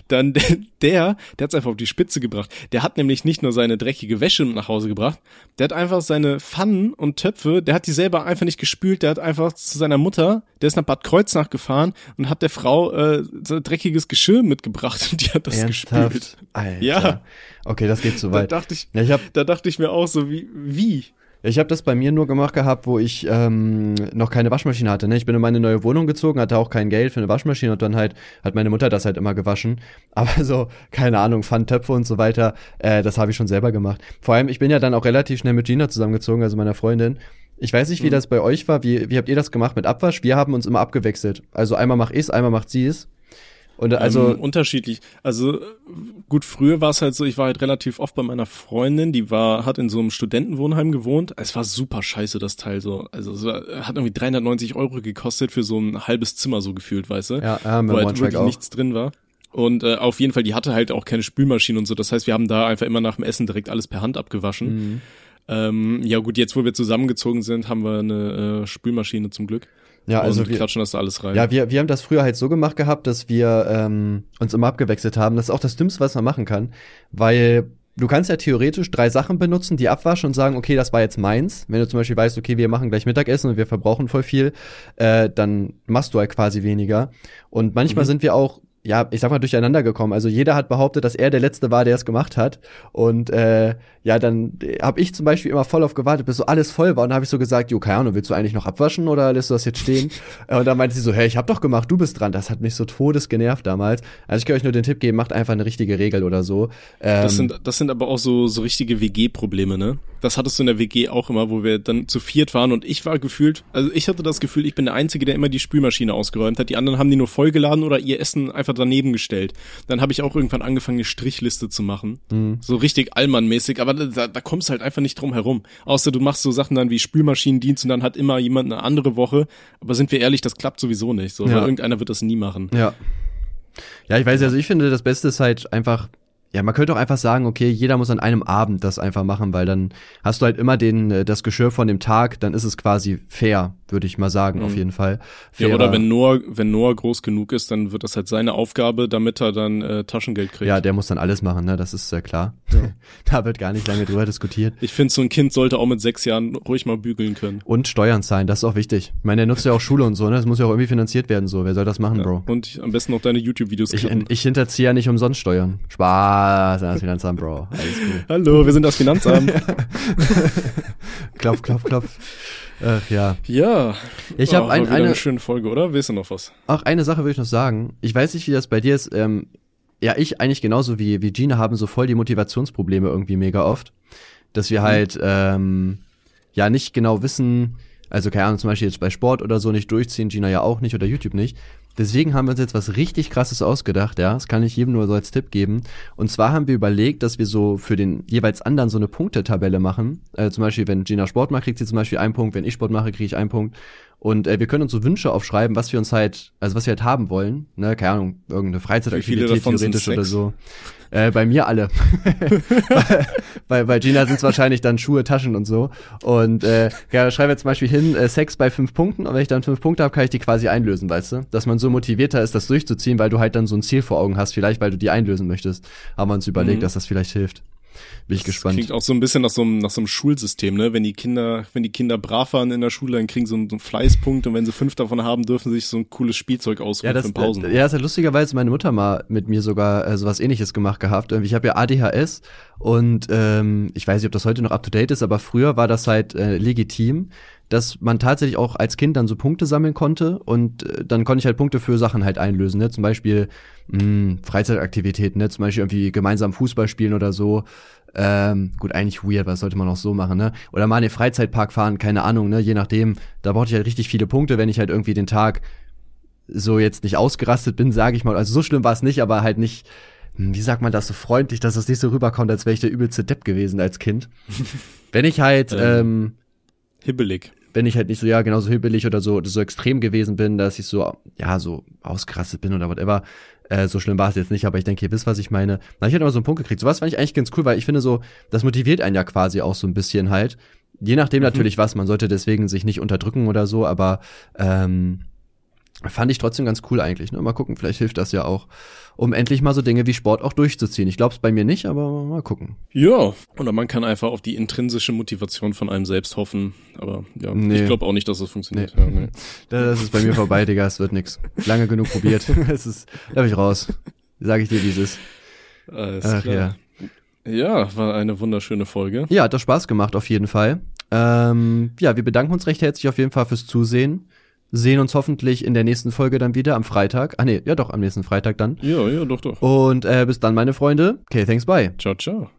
Dann <laughs> der, der, hat's einfach auf die Spitze gebracht. Der hat nämlich nicht nur seine dreckige Wäsche nach Hause gebracht, der hat einfach seine Pfannen und Töpfe, der hat die selber einfach nicht gespült, der hat einfach zu seiner Mutter, der ist nach Bad Kreuznach gefahren und hat der Frau äh, so dreckiges Geschirr mitgebracht und die hat das gespült. Ernsthaft? Alter. Ja. Okay, das geht zu Da weit. dachte ich, Ja, ich habe da dachte ich mir auch so, wie, wie? Ich hab das bei mir nur gemacht gehabt, wo ich ähm, noch keine Waschmaschine hatte. Ne? Ich bin in meine neue Wohnung gezogen, hatte auch kein Geld für eine Waschmaschine und dann halt hat meine Mutter das halt immer gewaschen. <laughs> Aber so, keine Ahnung, Pfanntöpfe und so weiter, äh, das habe ich schon selber gemacht. Vor allem, ich bin ja dann auch relativ schnell mit Gina zusammengezogen, also meiner Freundin. Ich weiß nicht, wie Mhm. das bei euch war. Wie, wie habt ihr das gemacht mit Abwasch? Wir haben uns immer abgewechselt. Also einmal mach ich's, einmal macht sie es. Und also, ähm, unterschiedlich. Also gut, früher war es halt so, ich war halt relativ oft bei meiner Freundin, die war, hat in so einem Studentenwohnheim gewohnt. Es war super scheiße, das Teil so. Also es war, hat irgendwie 390 Euro gekostet für so ein halbes Zimmer so gefühlt, weißt du? ja, mit wo halt wirklich auch. nichts drin war. Und äh, auf jeden Fall, die hatte halt auch keine Spülmaschine und so. Das heißt, wir haben da einfach immer nach dem Essen direkt alles per Hand abgewaschen. Mhm. Ähm, ja gut, jetzt wo wir zusammengezogen sind, haben wir eine äh, Spülmaschine zum Glück. Ja, also und wir, klatschen das da alles rein. Ja, wir, wir haben das früher halt so gemacht gehabt, dass wir ähm, uns immer abgewechselt haben. Das ist auch das Dümmste, was man machen kann, weil du kannst ja theoretisch drei Sachen benutzen, die abwaschen und sagen, okay, das war jetzt meins. Wenn du zum Beispiel weißt, okay, wir machen gleich Mittagessen und wir verbrauchen voll viel, äh, dann machst du halt quasi weniger. Und manchmal Mhm. sind wir auch ja, ich sag mal, durcheinander gekommen. Also jeder hat behauptet, dass er der Letzte war, der es gemacht hat. Und äh, ja, dann habe ich zum Beispiel immer voll auf gewartet, bis so alles voll war. Und dann habe ich so gesagt, jo, keine Ahnung, willst du eigentlich noch abwaschen oder lässt du das jetzt stehen? <laughs> Äh, und dann meinte sie so, hey, ich hab doch gemacht, du bist dran. Das hat mich so todes genervt damals. Also ich kann euch nur den Tipp geben, macht einfach eine richtige Regel oder so. Ähm, Das sind, das sind aber auch so, so richtige WG-Probleme, ne? Das hattest du in der WG auch immer, wo wir dann zu viert waren und ich war gefühlt, also ich hatte das Gefühl, ich bin der Einzige, der immer die Spülmaschine ausgeräumt hat. Die anderen haben die nur vollgeladen oder ihr Essen einfach daneben gestellt. Dann habe ich auch irgendwann angefangen, eine Strichliste zu machen. Mhm. So richtig Allmann-mäßig, aber da, da kommst du halt einfach nicht drum herum. Außer du machst so Sachen dann wie Spülmaschinendienst und dann hat immer jemand eine andere Woche. Aber sind wir ehrlich, das klappt sowieso nicht. So, Ja. weil irgendeiner wird das nie machen. Ja. Ja, ich weiß, also ich finde, das Beste ist halt einfach, ja, man könnte auch einfach sagen, okay, jeder muss an einem Abend das einfach machen, weil dann hast du halt immer den, äh, das Geschirr von dem Tag, dann ist es quasi fair, würde ich mal sagen, Mhm. auf jeden Fall. Ja, Fairer- oder wenn Noah, wenn Noah groß genug ist, dann wird das halt seine Aufgabe, damit er dann äh, Taschengeld kriegt. Ja, der muss dann alles machen, ne, das ist ja klar. <laughs> da wird gar nicht lange drüber diskutiert. Ich finde, so ein Kind sollte auch mit sechs Jahren ruhig mal bügeln können. Und Steuern zahlen, das ist auch wichtig. Ich meine, der nutzt ja auch Schule und so, ne, das muss ja auch irgendwie finanziert werden, so. Wer soll das machen, Bro? Und am besten noch deine YouTube-Videos Ich, ich hinterziehe ja nicht umsonst Steuern. Spaß, das Finanzamt, Bro. Alles gut. <laughs> Hallo, wir sind das Finanzamt. <laughs> Klopf, klopf, klopf. Ach ja. ja. Ich habe Oh, ein, eine, eine schöne Folge, oder? Willst du noch was? Auch eine Sache will ich noch sagen. Ich weiß nicht, wie das bei dir ist. Ähm, ja, ich eigentlich genauso wie, wie Gina haben so voll die Motivationsprobleme irgendwie mega oft. Dass wir mhm. halt, ähm, ja, nicht genau wissen, also keine Ahnung, zum Beispiel jetzt bei Sport oder so nicht durchziehen, Gina ja auch nicht oder YouTube nicht. Deswegen haben wir uns jetzt was richtig krasses ausgedacht, ja. Das kann ich jedem nur so als Tipp geben. Und zwar haben wir überlegt, dass wir so für den jeweils anderen so eine Punktetabelle machen. Äh, zum Beispiel, wenn Gina Sport macht, kriegt sie zum Beispiel einen Punkt. Wenn ich Sport mache, kriege ich einen Punkt. Und äh, wir können uns so Wünsche aufschreiben, was wir uns halt, also was wir halt haben wollen. Ne, keine Ahnung, irgendeine Freizeitaktivität theoretisch oder so. Äh, bei mir alle. <laughs> <laughs> bei, bei Gina sind es wahrscheinlich dann Schuhe, Taschen und so. Und äh, ja, da schreiben wir zum Beispiel hin, äh, Sex bei fünf Punkten. Und wenn ich dann fünf Punkte habe, kann ich die quasi einlösen, weißt du? Dass man so motivierter ist, das durchzuziehen, weil du halt dann so ein Ziel vor Augen hast, vielleicht weil du die einlösen möchtest. Haben wir uns überlegt, mhm. dass das vielleicht hilft. Bin ich das gespannt. Klingt auch so ein bisschen nach so einem, nach so einem Schulsystem, ne? Wenn die Kinder, wenn die Kinder brav waren in der Schule, dann kriegen sie so einen, so einen Fleißpunkt und wenn sie fünf davon haben, dürfen sie sich so ein cooles Spielzeug aussuchen ja, das, für Pausen. Ja, das hat lustigerweise meine Mutter mal mit mir sogar äh, sowas ähnliches gemacht gehabt. Ich habe ja ADHS und ähm, ich weiß nicht, ob das heute noch up to date ist, aber früher war das halt äh, legitim dass man tatsächlich auch als Kind dann so Punkte sammeln konnte und äh, dann konnte ich halt Punkte für Sachen halt einlösen, ne? Zum Beispiel mh, hm, Freizeitaktivitäten, ne? Zum Beispiel irgendwie gemeinsam Fußball spielen oder so. Ähm, gut, eigentlich weird, was sollte man auch so machen, ne? Oder mal in den Freizeitpark fahren, keine Ahnung, ne? Je nachdem, da brauchte ich halt richtig viele Punkte, wenn ich halt irgendwie den Tag so jetzt nicht ausgerastet bin, sage ich mal. Also so schlimm war es nicht, aber halt nicht, hm, wie sagt man das so freundlich, dass es nicht so rüberkommt, als wäre ich der übelste Depp gewesen als Kind. <laughs> wenn ich halt, ähm, ähm hibbelig wenn ich halt nicht so, ja, genauso hibbelig oder so, so extrem gewesen bin, dass ich so, ja, so ausgerastet bin oder whatever, äh, so schlimm war es jetzt nicht, aber ich denke, ihr wisst, was ich meine. Na, ich hätte immer so einen Punkt gekriegt. Sowas fand ich eigentlich ganz cool, weil ich finde so, das motiviert einen ja quasi auch so ein bisschen halt. Je nachdem mhm. natürlich was, man sollte deswegen sich nicht unterdrücken oder so, aber ähm, fand ich trotzdem ganz cool eigentlich. Ne? Mal gucken, vielleicht hilft das ja auch, um endlich mal so Dinge wie Sport auch durchzuziehen. Ich glaube es bei mir nicht, aber mal gucken. Ja, oder man kann einfach auf die intrinsische Motivation von einem selbst hoffen. Aber ja, nee. ich glaube auch nicht, dass das funktioniert. Nee. Ja, nee. Das ist bei mir vorbei, Digga, es wird nix. Lange genug probiert. <laughs> es ist, da bin ich raus. Sag ich dir, wie es ist. Alles Ach, klar. Ja. Ja, war eine wunderschöne Folge. Ja, hat doch Spaß gemacht, auf jeden Fall. Ähm, ja, wir bedanken uns recht herzlich auf jeden Fall fürs Zusehen sehen uns hoffentlich in der nächsten Folge dann wieder am Freitag. Ah nee, ja doch, am nächsten Freitag dann. Ja, ja, doch, doch. Und äh, bis dann, meine Freunde. Okay, thanks, bye. Ciao, ciao.